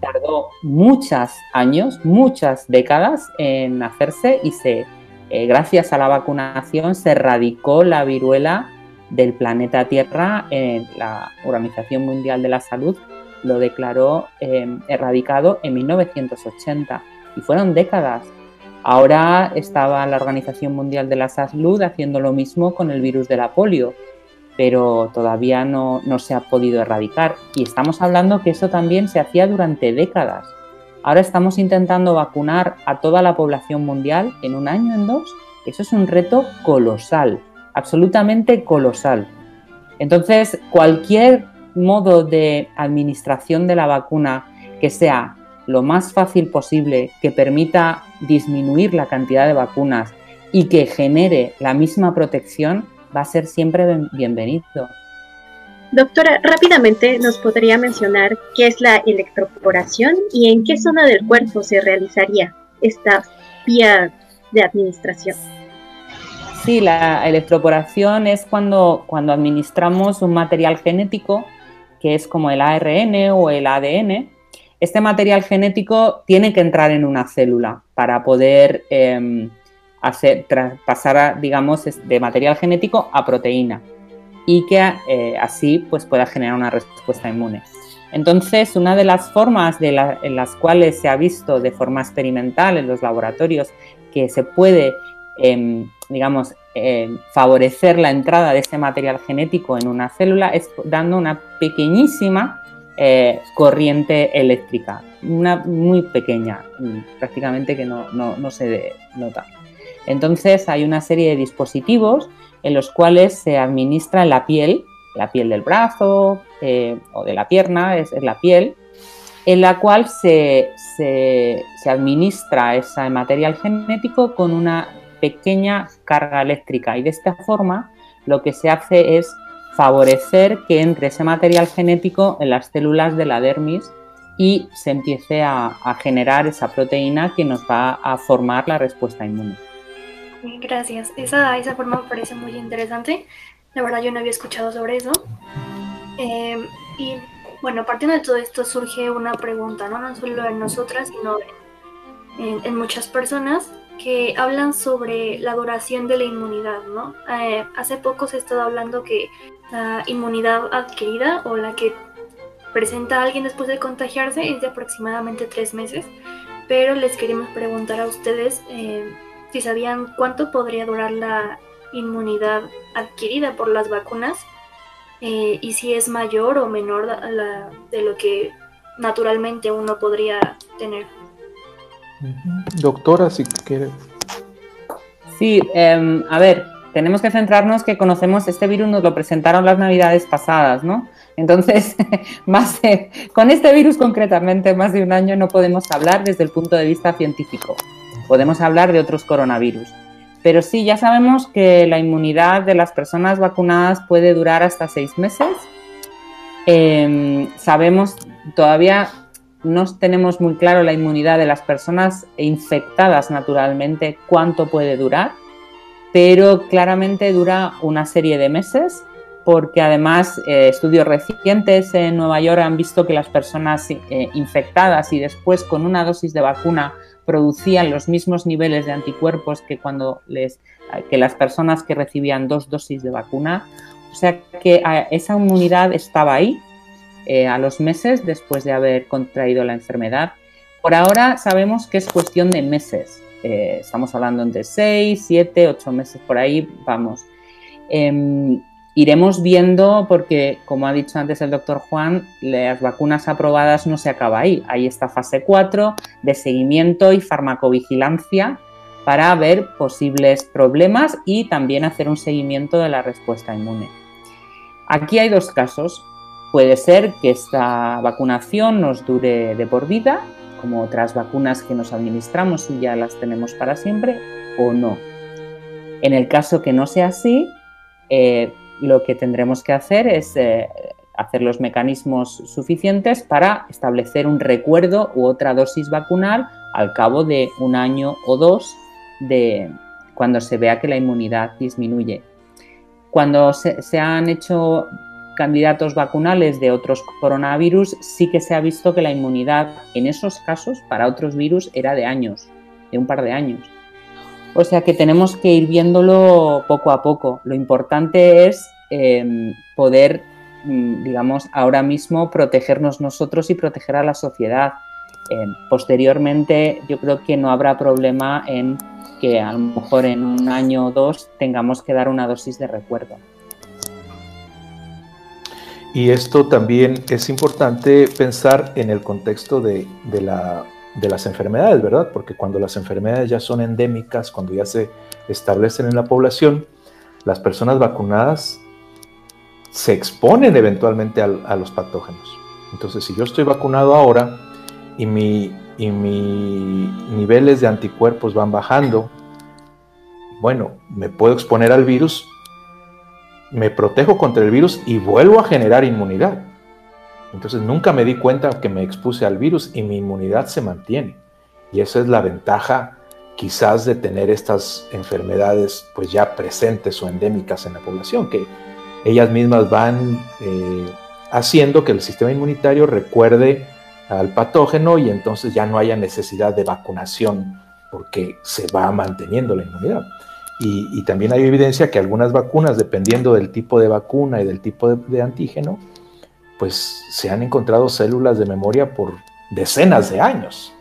tardó muchos años, muchas décadas en hacerse y se, eh, gracias a la vacunación se erradicó la viruela del planeta Tierra. la Organización Mundial de la Salud lo declaró em, erradicado en 1980 y fueron décadas. Ahora estaba la Organización Mundial de la Salud haciendo lo mismo con el virus de la polio pero todavía no, se ha podido erradicar. Y estamos hablando que eso también se hacía durante décadas. Ahora estamos intentando vacunar a toda la población mundial en un año, en dos. Eso es un reto colosal, absolutamente colosal. Entonces, cualquier modo de administración de la vacuna que sea lo más fácil posible, que permita disminuir la cantidad de vacunas y que genere la misma protección, va a ser siempre bienvenido. Doctora, rápidamente nos podría mencionar qué es la electroporación y en qué zona del cuerpo se realizaría esta vía de administración. Sí, la electroporación es cuando, cuando administramos un material genético que es como el ARN o el ADN. Este material genético tiene que entrar en una célula para poder em, hacer, pasar, digamos, de material genético a proteína y que eh, así pues, pueda generar una respuesta inmune. Entonces, una de las formas en las cuales se ha visto de forma experimental en los laboratorios que se puede, em, digamos, em, favorecer la entrada de ese material genético en una célula es dando una pequeñísima eh, corriente eléctrica, una muy pequeña, prácticamente que no, no, no se nota. Entonces hay una serie de dispositivos en los cuales se administra la piel, la piel del brazo eh, o de la pierna, es, la piel, en la cual se, administra ese material genético con una pequeña carga eléctrica y de esta forma lo que se hace es favorecer que entre ese material genético en las células de la dermis y se empiece a generar esa proteína que nos va a formar la respuesta inmune. Gracias. Esa, esa forma me parece muy interesante. La verdad yo no había escuchado sobre eso. Eh, y bueno, partiendo de todo esto surge una pregunta, ¿no? No solo en nosotras, sino en, muchas personas que hablan sobre la duración de la inmunidad, ¿no? Eh, hace poco se ha estado hablando que la inmunidad adquirida o la que presenta a alguien después de contagiarse es de aproximadamente tres meses, pero les queremos preguntar a ustedes eh, si sabían cuánto podría durar la inmunidad adquirida por las vacunas eh, y si es mayor o menor de lo que naturalmente uno podría tener. Doctora, si quiere. Sí, em, a ver, tenemos que centrarnos que conocemos este virus, nos lo presentaron las navidades pasadas, ¿no? Entonces, más con este virus concretamente, más de un año no podemos hablar desde el punto de vista científico podemos hablar de otros coronavirus. Pero sí, ya sabemos que la inmunidad de las personas vacunadas puede durar hasta seis meses. Em, sabemos, todavía no tenemos muy claro la inmunidad de las personas infectadas naturalmente, cuánto puede durar, pero claramente dura una serie de meses porque además eh, estudios recientes en Nueva York han visto que las personas eh, infectadas y después con una dosis de vacuna producían los mismos niveles de anticuerpos que cuando les que las personas que recibían dos dosis de vacuna. O sea que esa inmunidad estaba ahí eh, a los meses después de haber contraído la enfermedad. Por ahora sabemos que es cuestión de meses. Eh, estamos hablando entre 6, 7, 8 meses por ahí, vamos. Em, iremos viendo, porque como ha dicho antes el doctor Juan, las vacunas aprobadas no se acaba ahí. Hay esta fase 4 de seguimiento y farmacovigilancia para ver posibles problemas y también hacer un seguimiento de la respuesta inmune. Aquí hay dos casos. Puede ser que esta vacunación nos dure de por vida, como otras vacunas que nos administramos y ya las tenemos para siempre, o no. En el caso que no sea así, eh, lo que tendremos que hacer es eh, hacer los mecanismos suficientes para establecer un recuerdo u otra dosis vacunal al cabo de un año o dos de cuando se vea que la inmunidad disminuye. Cuando se, han hecho candidatos vacunales de otros coronavirus, sí que se ha visto que la inmunidad en esos casos para otros virus era de años, de un par de años. O sea que tenemos que ir viéndolo poco a poco. Lo importante es em, poder, mm, digamos, ahora mismo protegernos nosotros y proteger a la sociedad. Em, posteriormente, yo creo que no habrá problema en que a lo mejor en un año o dos tengamos que dar una dosis de recuerdo. Y esto también es importante pensar en el contexto de, la, de, las enfermedades, ¿verdad? Porque cuando las enfermedades ya son endémicas, cuando ya se establecen en la población, las personas vacunadas se exponen eventualmente a, los patógenos. Entonces, si yo estoy vacunado ahora y mi y mis niveles de anticuerpos van bajando, bueno, me puedo exponer al virus, me protejo contra el virus y vuelvo a generar inmunidad. Entonces nunca me di cuenta que me expuse al virus y mi inmunidad se mantiene. Y esa es la ventaja quizás de tener estas enfermedades pues ya presentes o endémicas en la población, que ellas mismas van eh, haciendo que el sistema inmunitario recuerde al patógeno y entonces ya no haya necesidad de vacunación porque se va manteniendo la inmunidad. Y, también hay evidencia que algunas vacunas, dependiendo del tipo de vacuna y del tipo de, antígeno, pues se han encontrado células de memoria por decenas de años.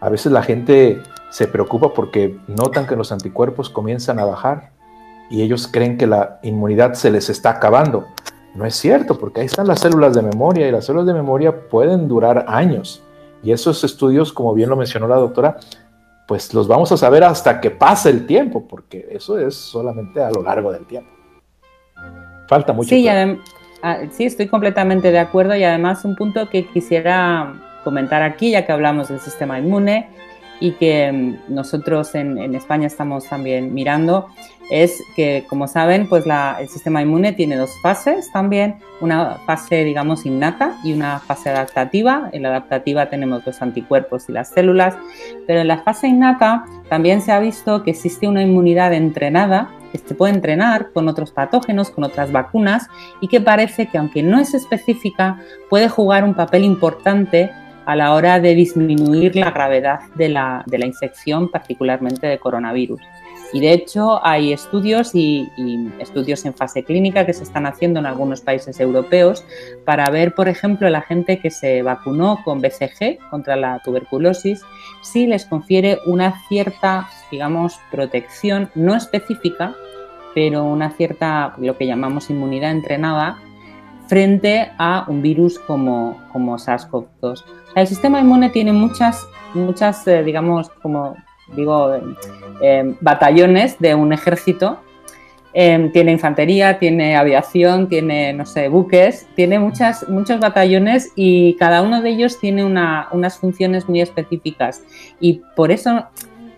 A veces la gente se preocupa porque notan que los anticuerpos comienzan a bajar y ellos creen que la inmunidad se les está acabando. No es cierto, porque ahí están las células de memoria y las células de memoria pueden durar años. Y esos estudios, como bien lo mencionó la doctora, pues los vamos a saber hasta que pase el tiempo, porque eso es solamente a lo largo del tiempo. Falta mucho. Sí, ah, sí, estoy completamente de acuerdo y además un punto que quisiera comentar aquí, ya que hablamos del sistema inmune y que mm, nosotros en, en España estamos también mirando, es que, como saben, pues el sistema inmune tiene dos fases también, una fase, digamos, innata y una fase adaptativa. En la adaptativa tenemos los anticuerpos y las células, pero en la fase innata también se ha visto que existe una inmunidad entrenada que se puede entrenar con otros patógenos, con otras vacunas y que parece que, aunque no es específica, puede jugar un papel importante a la hora de disminuir la gravedad de la, de la infección, particularmente de coronavirus. Y de hecho hay estudios y, estudios en fase clínica que se están haciendo en algunos países europeos para ver, por ejemplo, la gente que se vacunó con BCG contra la tuberculosis, si les confiere una cierta, digamos, protección no específica, pero una cierta, lo que llamamos inmunidad entrenada, frente a un virus como, como SARS-CoV-2. El sistema inmune tiene muchas, muchas, eh, digamos, como digo, eh, batallones de un ejército. Eh, tiene infantería, tiene aviación, tiene, no sé, buques, tiene muchas, muchos batallones y cada uno de ellos tiene unas funciones muy específicas. Y por eso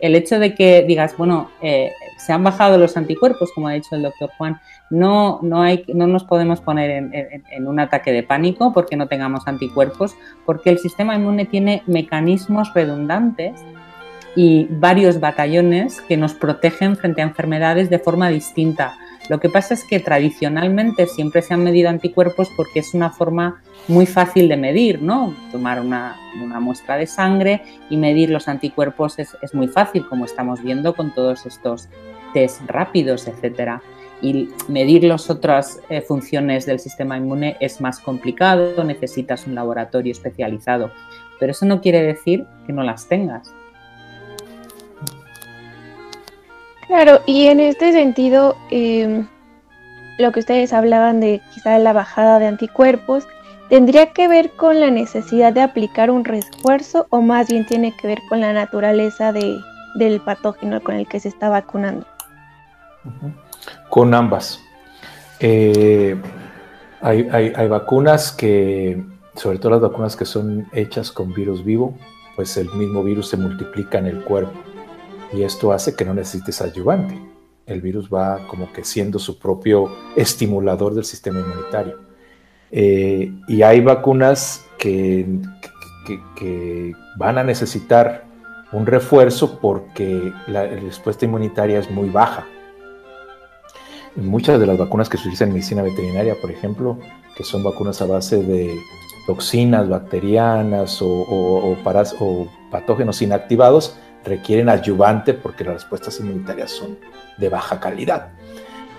el hecho de que digas, bueno, eh, se han bajado los anticuerpos, como ha dicho el doctor Juan, no, no, hay, no nos podemos poner en, un ataque de pánico porque no tengamos anticuerpos, porque el sistema inmune tiene mecanismos redundantes y varios batallones que nos protegen frente a enfermedades de forma distinta. Lo que pasa es que tradicionalmente siempre se han medido anticuerpos porque es una forma muy fácil de medir, ¿no? Tomar una, muestra de sangre y medir los anticuerpos es, muy fácil, como estamos viendo con todos estos test rápidos, etcétera. Y medir las otras eh, funciones del sistema inmune es más complicado, necesitas un laboratorio especializado. Pero eso no quiere decir que no las tengas. Claro, y en este sentido, em, lo que ustedes hablaban de quizá la bajada de anticuerpos, ¿tendría que ver con la necesidad de aplicar un refuerzo o más bien tiene que ver con la naturaleza de, del patógeno con el que se está vacunando? Con ambas. Eh, hay, vacunas que, sobre todo las vacunas que son hechas con virus vivo, pues el mismo virus se multiplica en el cuerpo y esto hace que no necesites ayudante. El virus va como que siendo su propio estimulador del sistema inmunitario. Eh, y hay vacunas que, que, van a necesitar un refuerzo porque la respuesta inmunitaria es muy baja. Muchas de las vacunas que se utilizan en medicina veterinaria, por ejemplo, que son vacunas a base de toxinas bacterianas o, o, patógenos inactivados, requieren adyuvante porque las respuestas inmunitarias son de baja calidad.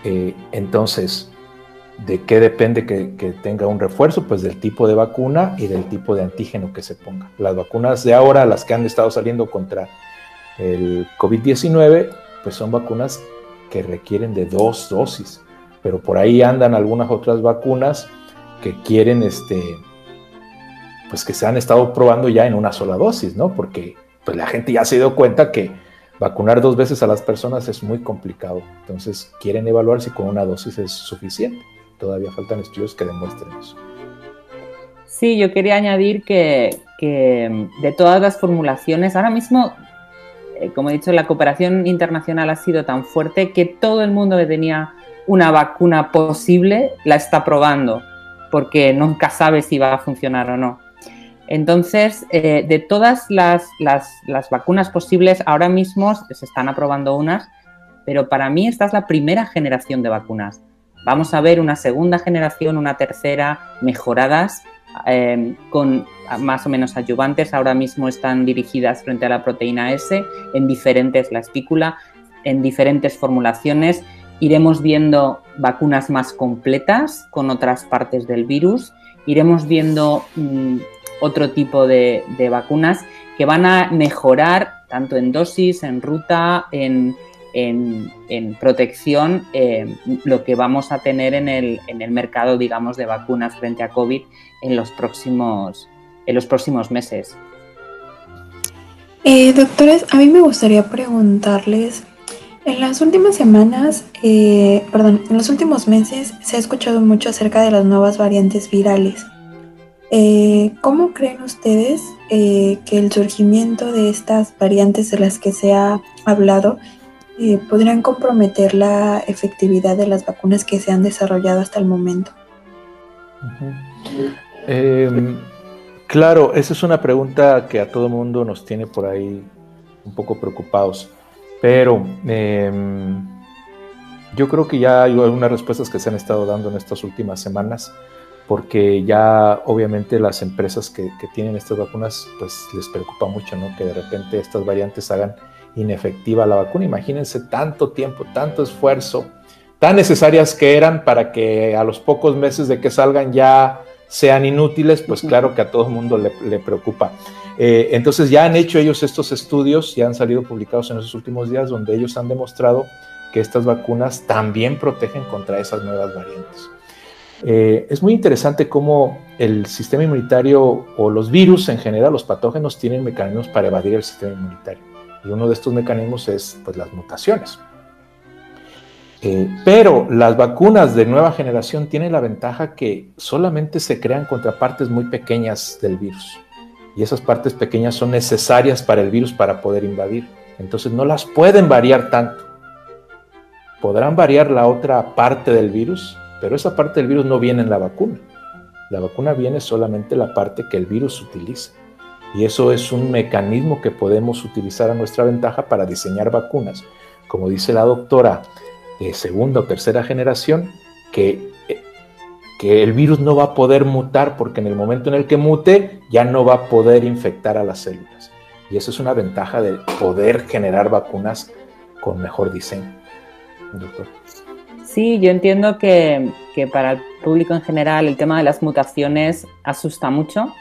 Eh, entonces, ¿de qué depende que, tenga un refuerzo? Pues del tipo de vacuna y del tipo de antígeno que se ponga. Las vacunas de ahora, las que han estado saliendo contra el COVID-19, pues son vacunas que requieren de dos dosis, pero por ahí andan algunas otras vacunas que quieren, este, pues que se han estado probando ya en una sola dosis, ¿no? Porque pues la gente ya se dio cuenta que vacunar dos veces a las personas es muy complicado. Entonces quieren evaluar si con una dosis es suficiente. Todavía faltan estudios que demuestren eso. Sí, yo quería añadir que, de todas las formulaciones, ahora mismo, como he dicho, la cooperación internacional ha sido tan fuerte que todo el mundo que tenía una vacuna posible la está probando, porque nunca sabe si va a funcionar o no. Entonces, eh, de todas las, vacunas posibles, ahora mismo se están aprobando unas, pero para mí esta es la primera generación de vacunas. Vamos a ver una segunda generación, una tercera, mejoradas, eh, con más o menos ayudantes. Ahora mismo están dirigidas frente a la proteína S en diferentes, la espícula, en diferentes formulaciones. Iremos viendo vacunas más completas con otras partes del virus. Iremos viendo mm, otro tipo de, vacunas que van a mejorar tanto en dosis, en ruta, en, protección, eh, lo que vamos a tener en el, mercado, digamos, de vacunas frente a COVID en los próximos, en los próximos meses. Eh, doctores, a mí me gustaría preguntarles, en las últimas semanas, eh, perdón, en los últimos meses se ha escuchado mucho acerca de las nuevas variantes virales. Eh, ¿Cómo creen ustedes eh, que el surgimiento de estas variantes de las que se ha hablado eh, podrían comprometer la efectividad de las vacunas que se han desarrollado hasta el momento? Em, claro, esa es una pregunta que a todo mundo nos tiene por ahí un poco preocupados, pero em, yo creo que ya hay algunas respuestas que se han estado dando en estas últimas semanas porque ya obviamente las empresas que, tienen estas vacunas pues les preocupa mucho, ¿no? Que de repente estas variantes hagan inefectiva la vacuna. Imagínense tanto tiempo, tanto esfuerzo, tan necesarias que eran para que a los pocos meses de que salgan ya sean inútiles, pues claro que a todo el mundo le, preocupa. Eh, entonces ya han hecho ellos estos estudios, ya han salido publicados en esos últimos días, donde ellos han demostrado que estas vacunas también protegen contra esas nuevas variantes. Eh, es muy interesante cómo el sistema inmunitario o los virus en general, los patógenos, tienen mecanismos para evadir el sistema inmunitario. Y uno de estos mecanismos es pues, las mutaciones. Eh, pero las vacunas de nueva generación tienen la ventaja que solamente se crean contra partes muy pequeñas del virus. Y esas partes pequeñas son necesarias para el virus para poder invadir. Entonces no las pueden variar tanto. Podrán variar la otra parte del virus, pero esa parte del virus no viene en la vacuna. La vacuna viene solamente la parte que el virus utiliza. Y eso es un mecanismo que podemos utilizar a nuestra ventaja para diseñar vacunas. Como dice la doctora de segunda o tercera generación, que, eh, que el virus no va a poder mutar porque en el momento en el que mute ya no va a poder infectar a las células. Y eso es una ventaja de poder generar vacunas con mejor diseño. Doctor. Sí, yo entiendo que, para el público en general el tema de las mutaciones asusta mucho,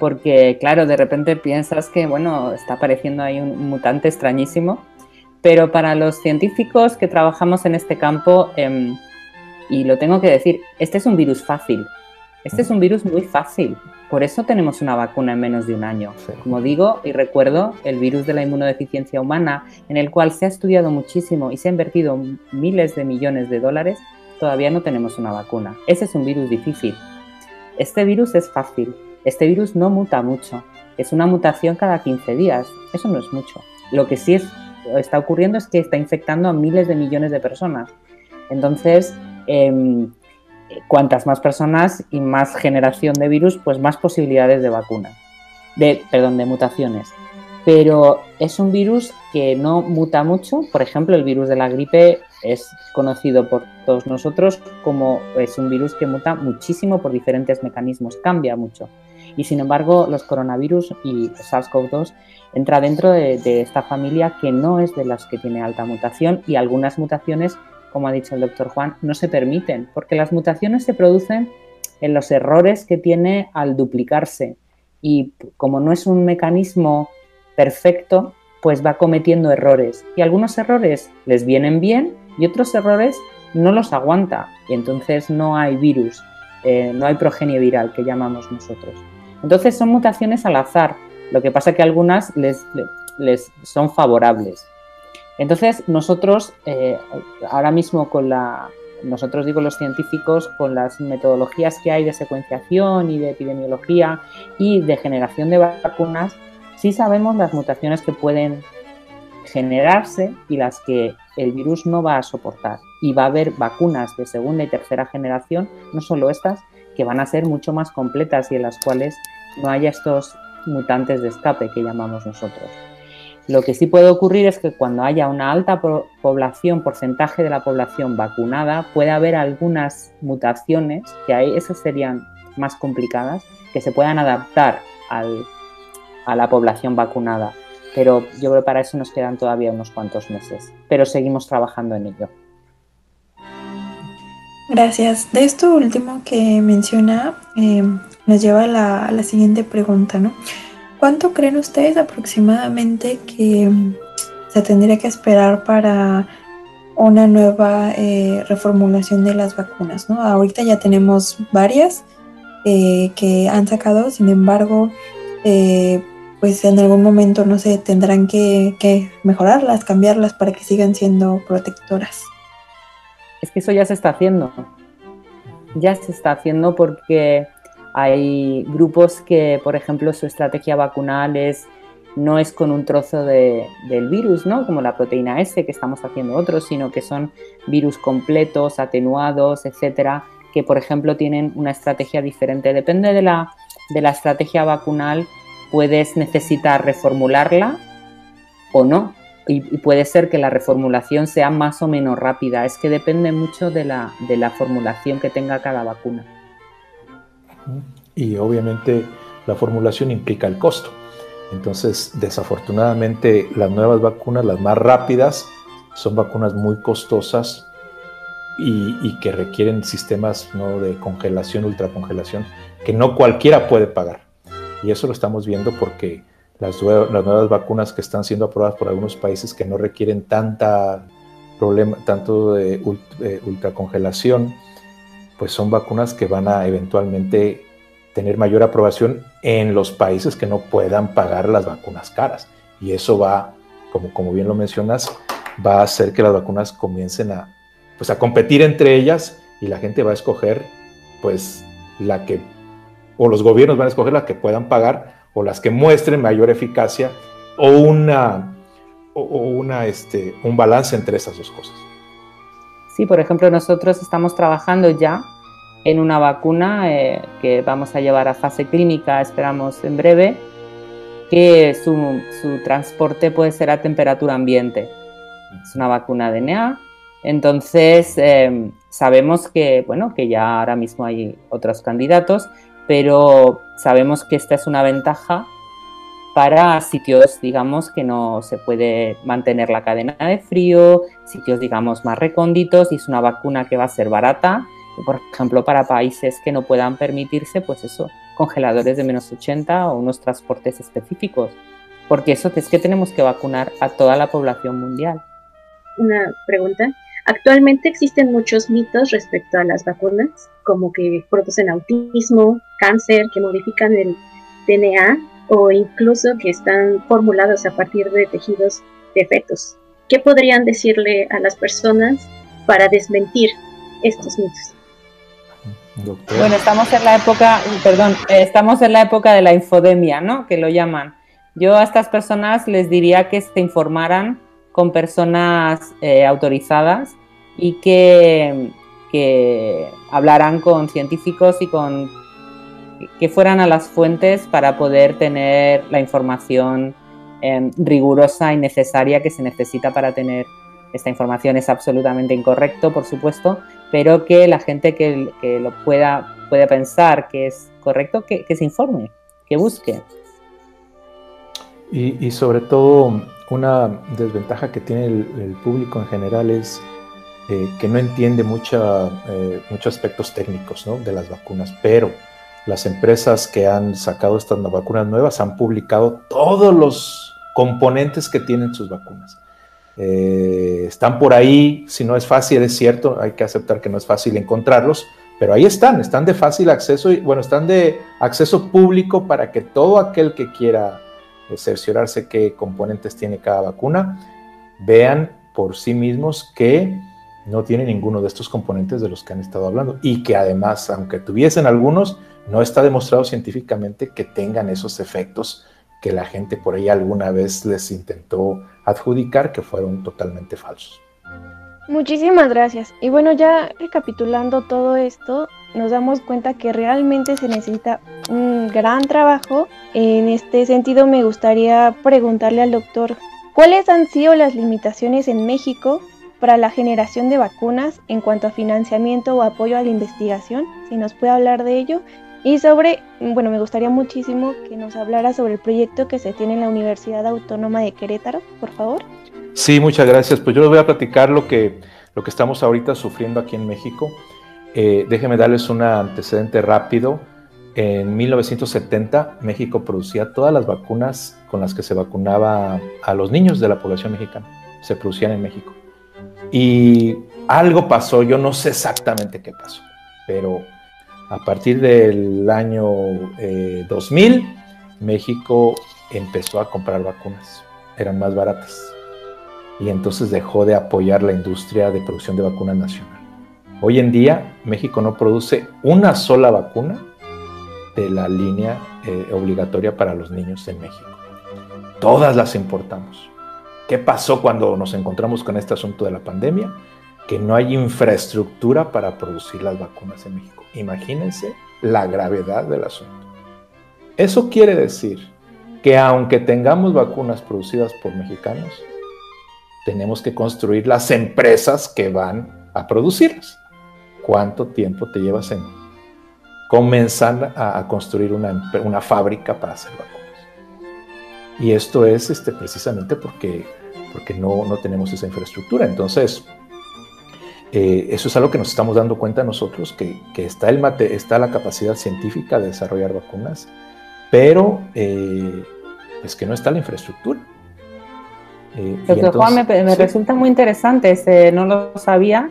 porque claro, de repente piensas que, bueno, está apareciendo ahí un mutante extrañísimo, pero para los científicos que trabajamos en este campo, em, y lo tengo que decir, este es un virus fácil, este es un virus muy fácil, por eso tenemos una vacuna en menos de un año. Como digo y recuerdo, el virus de la inmunodeficiencia humana, en el cual se ha estudiado muchísimo y se ha invertido miles de millones de dólares, todavía no tenemos una vacuna. Ese es un virus difícil. Este virus es fácil. Este virus no muta mucho. Es una mutación cada 15 días. Eso no es mucho. Lo que sí está ocurriendo es que está infectando a miles de millones de personas. Entonces, em, cuantas más personas y más generación de virus, pues más posibilidades de vacuna, de, perdón, de mutaciones. Pero es un virus que no muta mucho. Por ejemplo, el virus de la gripe es conocido por todos nosotros como es un virus que muta muchísimo por diferentes mecanismos, cambia mucho. Y sin embargo, los coronavirus y SARS-CoV-2 entra dentro de, esta familia que no es de las que tiene alta mutación y algunas mutaciones como ha dicho el doctor Juan, no se permiten, porque las mutaciones se producen en los errores que tiene al duplicarse. Y como no es un mecanismo perfecto, pues va cometiendo errores. Y algunos errores les vienen bien y otros errores no los aguanta. Y entonces no hay virus, eh, no hay progenie viral que llamamos nosotros. Entonces son mutaciones al azar, lo que pasa que algunas les, les son favorables entonces, nosotros, eh, ahora mismo con la, nosotros digo los científicos, con las metodologías que hay de secuenciación y de epidemiología y de generación de vacunas, sí sabemos las mutaciones que pueden generarse y las que el virus no va a soportar. Y va a haber vacunas de segunda y tercera generación, no solo estas, que van a ser mucho más completas y en las cuales no haya estos mutantes de escape que llamamos nosotros. Lo que sí puede ocurrir es que cuando haya una alta población, porcentaje de la población vacunada, puede haber algunas mutaciones, que ahí esas serían más complicadas, que se puedan adaptar a la población vacunada. Pero yo creo que para eso nos quedan todavía unos cuantos meses. Pero seguimos trabajando en ello. Gracias. De esto último que menciona, eh, nos lleva a la, siguiente pregunta, ¿no? ¿Cuánto creen ustedes aproximadamente que mm, se tendría que esperar para una nueva eh, reformulación de las vacunas? ¿no? Ahorita ya tenemos varias eh, que han sacado, sin embargo, eh, pues en algún momento, no sé, tendrán que mejorarlas, cambiarlas para que sigan siendo protectoras. Es que eso ya se está haciendo. Ya se está haciendo porque hay grupos que, por ejemplo, su estrategia vacunal es, no es con un trozo de, del virus, ¿no? como la proteína S que estamos haciendo otros, sino que son virus completos, atenuados, etcétera, que, por ejemplo, tienen una estrategia diferente. Depende de la, de la estrategia vacunal, puedes necesitar reformularla o no. Y, puede ser que la reformulación sea más o menos rápida. Es que depende mucho de la, de la formulación que tenga cada vacuna y obviamente la formulación implica el costo. Entonces, desafortunadamente, las nuevas vacunas, las más rápidas, son vacunas muy costosas y, que requieren sistemas ¿no? de congelación, ultracongelación, que no cualquiera puede pagar. Y eso lo estamos viendo porque las, las, nuevas vacunas que están siendo aprobadas por algunos países que no requieren tanta problema, tanto de ultracongelación, pues son vacunas que van a eventualmente tener mayor aprobación en los países que no puedan pagar las vacunas caras. Y eso va, como, como bien lo mencionas, va a hacer que las vacunas comiencen a, pues, a competir entre ellas y la gente va a escoger pues la que, o los gobiernos van a escoger las que puedan pagar o las que muestren mayor eficacia o una, o, una, este, un balance entre esas dos cosas. Sí, por ejemplo, nosotros estamos trabajando ya en una vacuna eh, que vamos a llevar a fase clínica, esperamos en breve, que su, transporte puede ser a temperatura ambiente. Es una vacuna DNA. Entonces, em, sabemos que, bueno, que ya ahora mismo hay otros candidatos, pero sabemos que esta es una ventaja para sitios, digamos, que no se puede mantener la cadena de frío, sitios, digamos, más recónditos y es una vacuna que va a ser barata, por ejemplo, para países que no puedan permitirse, pues eso, congeladores de menos 80 o unos transportes específicos, porque eso es que tenemos que vacunar a toda la población mundial. Una pregunta. Actualmente existen muchos mitos respecto a las vacunas, como que producen autismo, cáncer, que modifican el DNA o incluso que están formulados a partir de tejidos de fetos. ¿Qué podrían decirle a las personas para desmentir estos mitos? Bueno, estamos en la época, perdón, estamos en la época de la infodemia, ¿no? Que lo llaman. Yo a estas personas les diría que se informaran con personas eh, autorizadas y que, que hablaran con científicos y con que fueran a las fuentes para poder tener la información em, rigurosa y necesaria que se necesita para tener esta información. Es absolutamente incorrecto, por supuesto, pero que la gente que, lo pueda, pueda pensar que es correcto, que, se informe, que busque. Y, sobre todo, una desventaja que tiene el público en general es eh, que no entiende eh, muchos aspectos técnicos de las vacunas, pero las empresas que han sacado estas vacunas nuevas han publicado todos los componentes que tienen sus vacunas. Eh, están por ahí, si no es fácil, es cierto, hay que aceptar que no es fácil encontrarlos, pero ahí están, están de fácil acceso y bueno, están de acceso público para que todo aquel que quiera cerciorarse qué componentes tiene cada vacuna, vean por sí mismos que no tiene ninguno de estos componentes de los que han estado hablando y que además, aunque tuviesen algunos, no está demostrado científicamente que tengan esos efectos que la gente por ahí alguna vez les intentó adjudicar que fueron totalmente falsos. Muchísimas gracias. Y bueno, ya recapitulando todo esto, nos damos cuenta que realmente se necesita un gran trabajo. En este sentido, me gustaría preguntarle al doctor, ¿cuáles han sido las limitaciones en México para la generación de vacunas en cuanto a financiamiento o apoyo a la investigación, si nos puede hablar de ello. Y sobre, bueno, me gustaría muchísimo que nos hablara sobre el proyecto que se tiene en la Universidad Autónoma de Querétaro, por favor. Sí, muchas gracias. Pues yo les voy a platicar lo que, lo que estamos ahorita sufriendo aquí en México. Eh, déjenme darles un antecedente rápido. En 1970 México producía todas las vacunas con las que se vacunaba a los niños de la población mexicana. Se producían en México. Y algo pasó, yo no sé exactamente qué pasó, pero a partir del año 2000, eh, México empezó a comprar vacunas, eran más baratas. Y entonces dejó de apoyar la industria de producción de vacunas nacional. Hoy en día, México no produce una sola vacuna de la línea eh, obligatoria para los niños en México. Todas las importamos. ¿Qué pasó cuando nos encontramos con este asunto de la pandemia? Que no hay infraestructura para producir las vacunas en México. Imagínense la gravedad del asunto. Eso quiere decir que aunque tengamos vacunas producidas por mexicanos, tenemos que construir las empresas que van a producirlas. ¿Cuánto tiempo te llevas en comenzar a, construir una, fábrica para hacer vacunas? Y esto es este, precisamente porque porque no, no tenemos esa infraestructura. Entonces, eh, eso es algo que nos estamos dando cuenta nosotros, que, que está, el mate, está la capacidad científica de desarrollar vacunas, pero eh, es que no está la infraestructura. Eh, Juan, me, resulta muy interesante, ese, no lo sabía,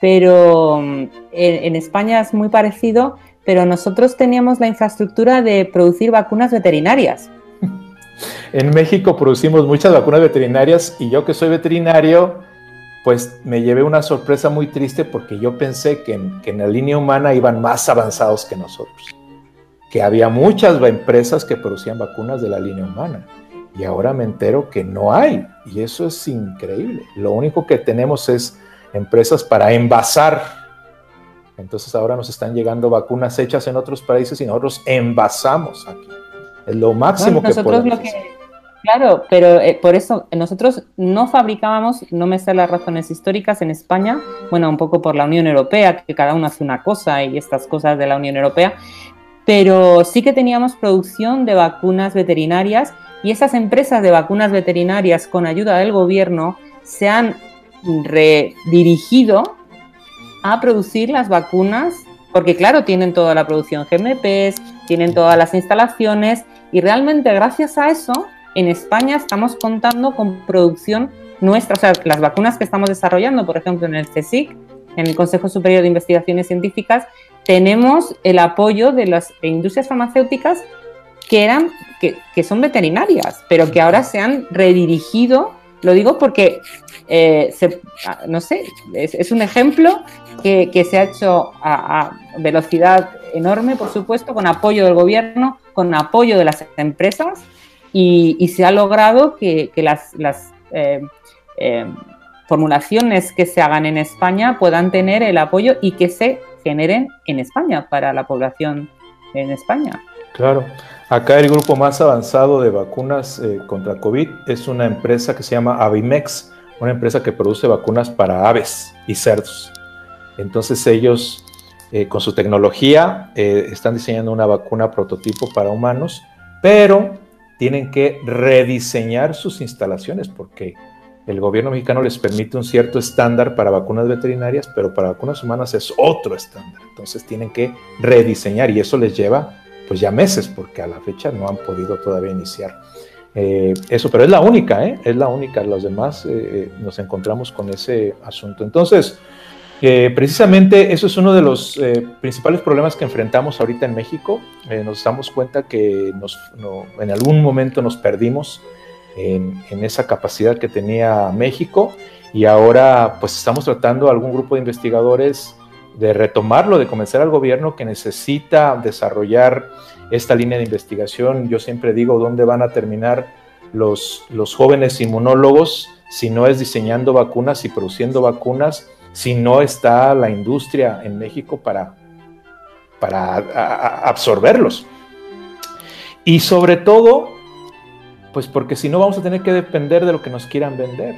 pero mm, en, España es muy parecido, pero nosotros teníamos la infraestructura de producir vacunas veterinarias. En México producimos muchas vacunas veterinarias y yo que soy veterinario, pues me llevé una sorpresa muy triste porque yo pensé que en, la línea humana iban más avanzados que nosotros, que había muchas empresas que producían vacunas de la línea humana y ahora me entero que no hay y eso es increíble. Lo único que tenemos es empresas para envasar. Entonces ahora nos están llegando vacunas hechas en otros países y nosotros envasamos aquí. Es lo máximo que podemos Claro, pero eh, por eso nosotros no fabricábamos, no me sé las razones históricas en España, bueno, un poco por la Unión Europea, que cada uno hace una cosa y estas cosas de la Unión Europea, pero sí que teníamos producción de vacunas veterinarias y esas empresas de vacunas veterinarias con ayuda del gobierno se han redirigido a producir las vacunas, porque claro, tienen toda la producción GMPs, tienen todas las instalaciones y realmente gracias a eso en España estamos contando con producción nuestra, o sea, las vacunas que estamos desarrollando, por ejemplo, en el CSIC, en el Consejo Superior de Investigaciones Científicas, tenemos el apoyo de las industrias farmacéuticas que eran, que, son veterinarias, pero que ahora se han redirigido, lo digo porque, eh, no sé, es, un ejemplo que, se ha hecho a, velocidad enorme, por supuesto, con apoyo del gobierno, con apoyo de las empresas y, se ha logrado que, las, eh, eh, formulaciones que se hagan en España puedan tener el apoyo y que se generen en España para la población en España. Claro. Acá el grupo más avanzado de vacunas eh, contra COVID es una empresa que se llama Avimex, una empresa que produce vacunas para aves y cerdos. Entonces ellos, con su tecnología, están diseñando una vacuna prototipo para humanos, pero tienen que rediseñar sus instalaciones porque el gobierno mexicano les permite un cierto estándar para vacunas veterinarias, pero para vacunas humanas es otro estándar. Entonces tienen que rediseñar y eso les lleva pues ya meses porque a la fecha no han podido todavía iniciar eh, eso, pero es la única, ¿eh? es la única. Los demás eh, nos encontramos con ese asunto. Entonces, precisamente eso es uno de los principales problemas que enfrentamos ahorita en México. nos damos cuenta que en algún momento nos perdimos en, esa capacidad que tenía México y ahora pues estamos tratando algún grupo de investigadores de retomarlo, de convencer al gobierno que necesita desarrollar esta línea de investigación. Yo siempre digo dónde van a terminar los, los jóvenes inmunólogos si no es diseñando vacunas y produciendo vacunas, si no está la industria en México para, para absorberlos. Y sobre todo, pues porque si no vamos a tener que depender de lo que nos quieran vender.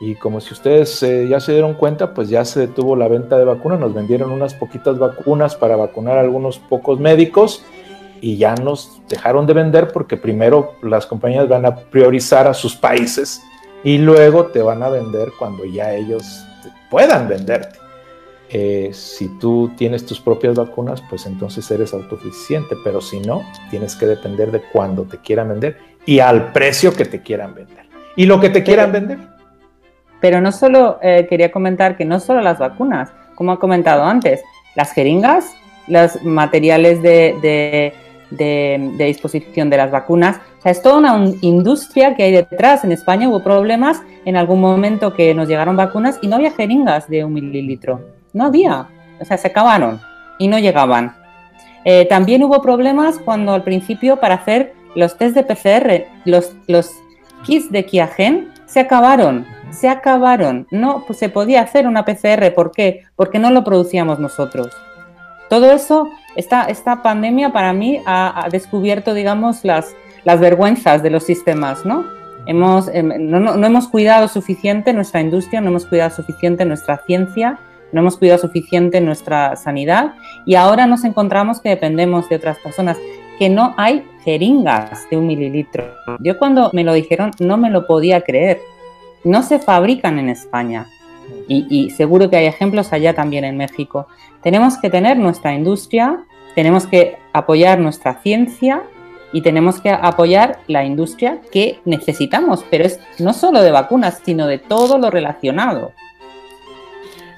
Y como si ustedes eh, ya se dieron cuenta, pues ya se detuvo la venta de vacunas, nos vendieron unas poquitas vacunas para vacunar a algunos pocos médicos y ya nos dejaron de vender porque primero las compañías van a priorizar a sus países y luego te van a vender cuando ya ellos puedan venderte. Eh, si tú tienes tus propias vacunas, pues entonces eres autosuficiente, pero si no, tienes que depender de cuando te quieran vender y al precio que te quieran vender. Y lo que te quieran vender. Pero no solo eh, quería comentar que no solo las vacunas, como ha comentado antes, las jeringas, los materiales de, disposición de las vacunas, o sea, es toda una industria que hay detrás. En España hubo problemas en algún momento que nos llegaron vacunas y no había jeringas de un mililitro. No había. O sea, se acabaron y no llegaban. Eh, también hubo problemas cuando al principio para hacer los test de PCR, los, los kits de Kiagen se acabaron, se acabaron. No pues se podía hacer una PCR, ¿por qué? Porque no lo producíamos nosotros. Todo eso, esta, esta pandemia para mí ha, descubierto, digamos, las, las vergüenzas de los sistemas, ¿no? Hemos, em, no, no, hemos cuidado suficiente nuestra industria, no hemos cuidado suficiente nuestra ciencia, no hemos cuidado suficiente nuestra sanidad y ahora nos encontramos que dependemos de otras personas que no hay jeringas de un mililitro. Yo cuando me lo dijeron no me lo podía creer. No se fabrican en España. Y, seguro que hay ejemplos allá también en México. Tenemos que tener nuestra industria, tenemos que apoyar nuestra ciencia y tenemos que apoyar la industria que necesitamos, pero es no solo de vacunas, sino de todo lo relacionado.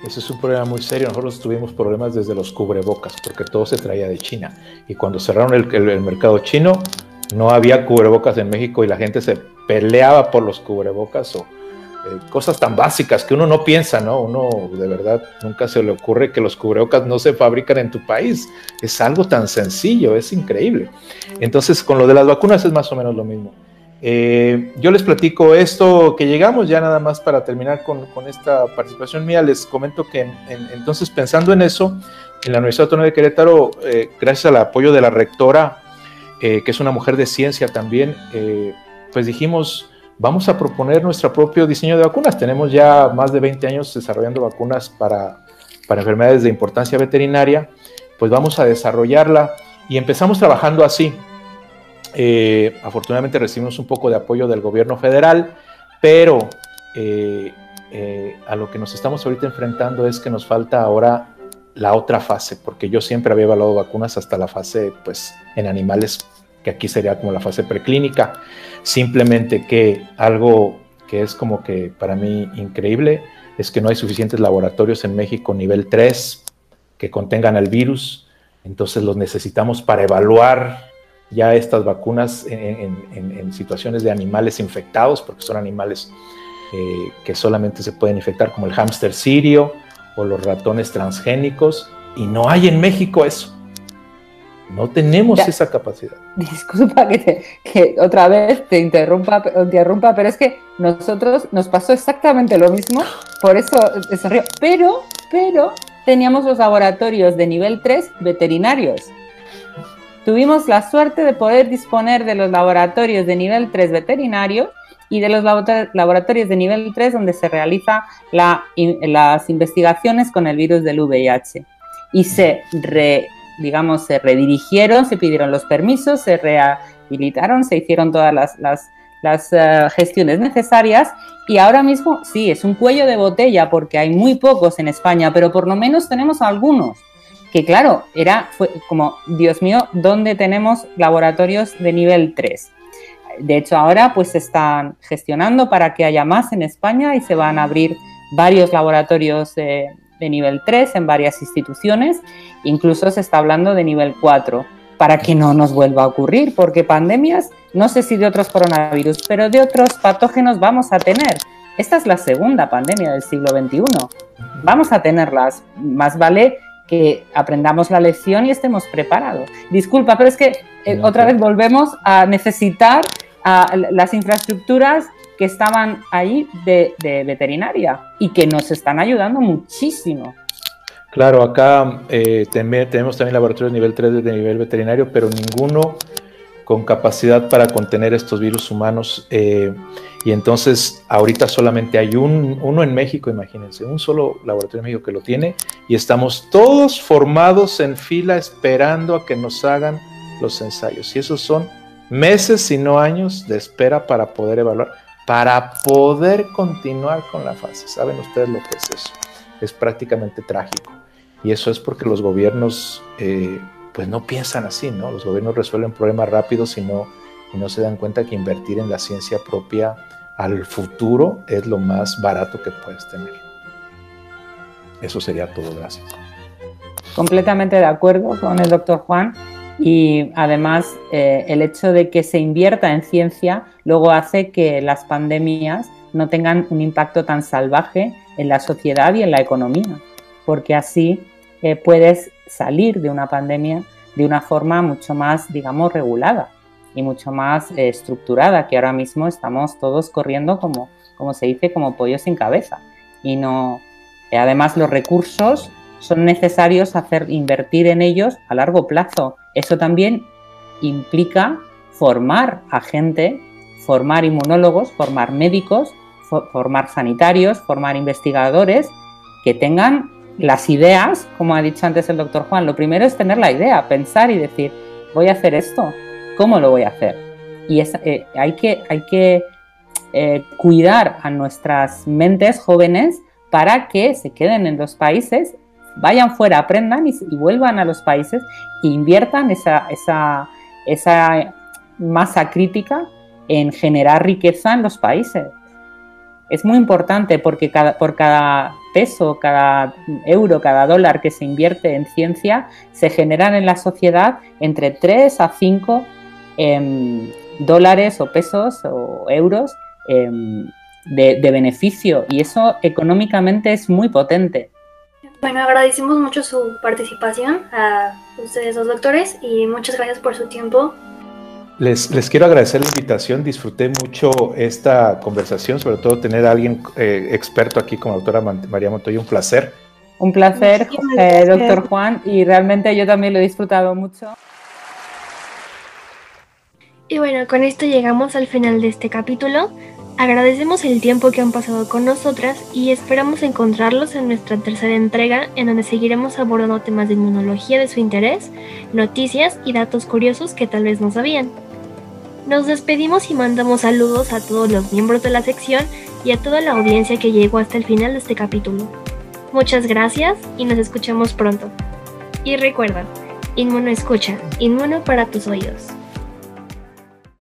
Ese es un problema muy serio. Nosotros tuvimos problemas desde los cubrebocas, porque todo se traía de China. Y cuando cerraron el, mercado chino, no había cubrebocas en México y la gente se peleaba por los cubrebocas o eh, cosas tan básicas que uno no piensa, ¿no? Uno de verdad nunca se le ocurre que los cubrebocas no se fabrican en tu país. Es algo tan sencillo, es increíble. Entonces, con lo de las vacunas es más o menos lo mismo. Eh, yo les platico esto que llegamos ya nada más para terminar con, esta participación mía. Les comento que entonces pensando en eso, en la Universidad Autónoma de Querétaro, eh, gracias al apoyo de la rectora, que es una mujer de ciencia también, pues dijimos, vamos a proponer nuestro propio diseño de vacunas. Tenemos ya más de 20 años desarrollando vacunas para, para enfermedades de importancia veterinaria, pues vamos a desarrollarla y empezamos trabajando así. Eh, afortunadamente recibimos un poco de apoyo del gobierno federal, pero eh, eh, a lo que nos estamos ahorita enfrentando es que nos falta ahora la otra fase, porque yo siempre había evaluado vacunas hasta la fase, pues, en animales, que aquí sería como la fase preclínica. Simplemente que algo que es como que para mí increíble es que no hay suficientes laboratorios en México nivel 3 que contengan el virus, entonces los necesitamos para evaluar ya estas vacunas en, situaciones de animales infectados, porque son animales eh, que solamente se pueden infectar, como el hámster sirio o los ratones transgénicos, y no hay en México eso. No tenemos esa capacidad. Disculpa que, que, otra vez te interrumpa, te interrumpa, pero es que nosotros nos pasó exactamente lo mismo, por eso río. Pero, pero teníamos los laboratorios de nivel 3 veterinarios. Tuvimos la suerte de poder disponer de los laboratorios de nivel 3 veterinarios y de los laboratorios de nivel 3 donde se realiza las investigaciones con el virus del VIH. Y se digamos, se redirigieron, se pidieron los permisos, se rehabilitaron, se hicieron todas las, eh, gestiones necesarias y ahora mismo sí, es un cuello de botella porque hay muy pocos en España, pero por lo menos tenemos algunos. Que claro, era fue como, Dios mío, ¿dónde tenemos laboratorios de nivel 3? De hecho, ahora pues se están gestionando para que haya más en España y se van a abrir varios laboratorios de nivel 3 en varias instituciones, incluso se está hablando de nivel 4, para que no nos vuelva a ocurrir, porque pandemias, no sé si de otros coronavirus, pero de otros patógenos vamos a tener. Esta es la segunda pandemia del siglo XXI. Vamos a tenerlas. Más vale que aprendamos la lección y estemos preparados. Disculpa, pero es que eh, otra vez volvemos a necesitar las infraestructuras que estaban ahí de, veterinaria y que nos están ayudando muchísimo. Claro, acá eh, tenemos también laboratorios nivel 3 de nivel veterinario, pero ninguno con capacidad para contener estos virus humanos. Eh, y entonces ahorita solamente hay un, uno en México, imagínense, un solo laboratorio en México que lo tiene y estamos todos formados en fila esperando a que nos hagan los ensayos. Y esos son meses, si no años, de espera para poder evaluar, para poder continuar con la fase. ¿Saben ustedes lo que es eso? Es prácticamente trágico. Y eso es porque los gobiernos, eh, pues no piensan así, ¿no? Los gobiernos resuelven problemas rápidos y no, y no se dan cuenta que invertir en la ciencia propia al futuro es lo más barato que puedes tener. Eso sería todo, gracias. Completamente de acuerdo con el doctor Juan y además eh, el hecho de que se invierta en ciencia luego hace que las pandemias no tengan un impacto tan salvaje en la sociedad y en la economía, porque así eh, puedes salir de una pandemia de una forma mucho más, digamos, regulada y mucho más eh, estructurada, que ahora mismo estamos todos corriendo como, como se dice, como pollos sin cabeza. Y no, además los recursos son necesarios hacer invertir en ellos a largo plazo. Eso también implica formar a gente, formar inmunólogos, formar médicos, formar sanitarios, formar investigadores que tengan las ideas, como ha dicho antes el doctor Juan. Lo primero es tener la idea, pensar y decir, voy a hacer esto, ¿cómo lo voy a hacer? Y eh, hay que, hay que eh, cuidar a nuestras mentes jóvenes para que se queden en los países vayan fuera, aprendan y, vuelvan a los países e inviertan esa, esa, esa masa crítica en generar riqueza en los países. Es muy importante porque cada, por cada peso, cada euro, cada dólar que se invierte en ciencia, se generan en la sociedad entre 3 a 5 em, dólares o pesos o euros em, de beneficio y eso económicamente es muy potente. Bueno, agradecemos mucho su participación a ustedes dos doctores y muchas gracias por su tiempo. Les, les quiero agradecer la invitación, disfruté mucho esta conversación, sobre todo tener a alguien eh, experto aquí como la doctora María Montoya, un placer. Un placer, eh, doctor Juan, y realmente yo también lo he disfrutado mucho. Y bueno, con esto llegamos al final de este capítulo. Agradecemos el tiempo que han pasado con nosotras y esperamos encontrarlos en nuestra tercera entrega en donde seguiremos abordando temas de inmunología de su interés, noticias y datos curiosos que tal vez no sabían. Nos despedimos y mandamos saludos a todos los miembros de la sección y a toda la audiencia que llegó hasta el final de este capítulo. Muchas gracias y nos escuchamos pronto. Y recuerda, Inmuno escucha, inmuno para tus oídos.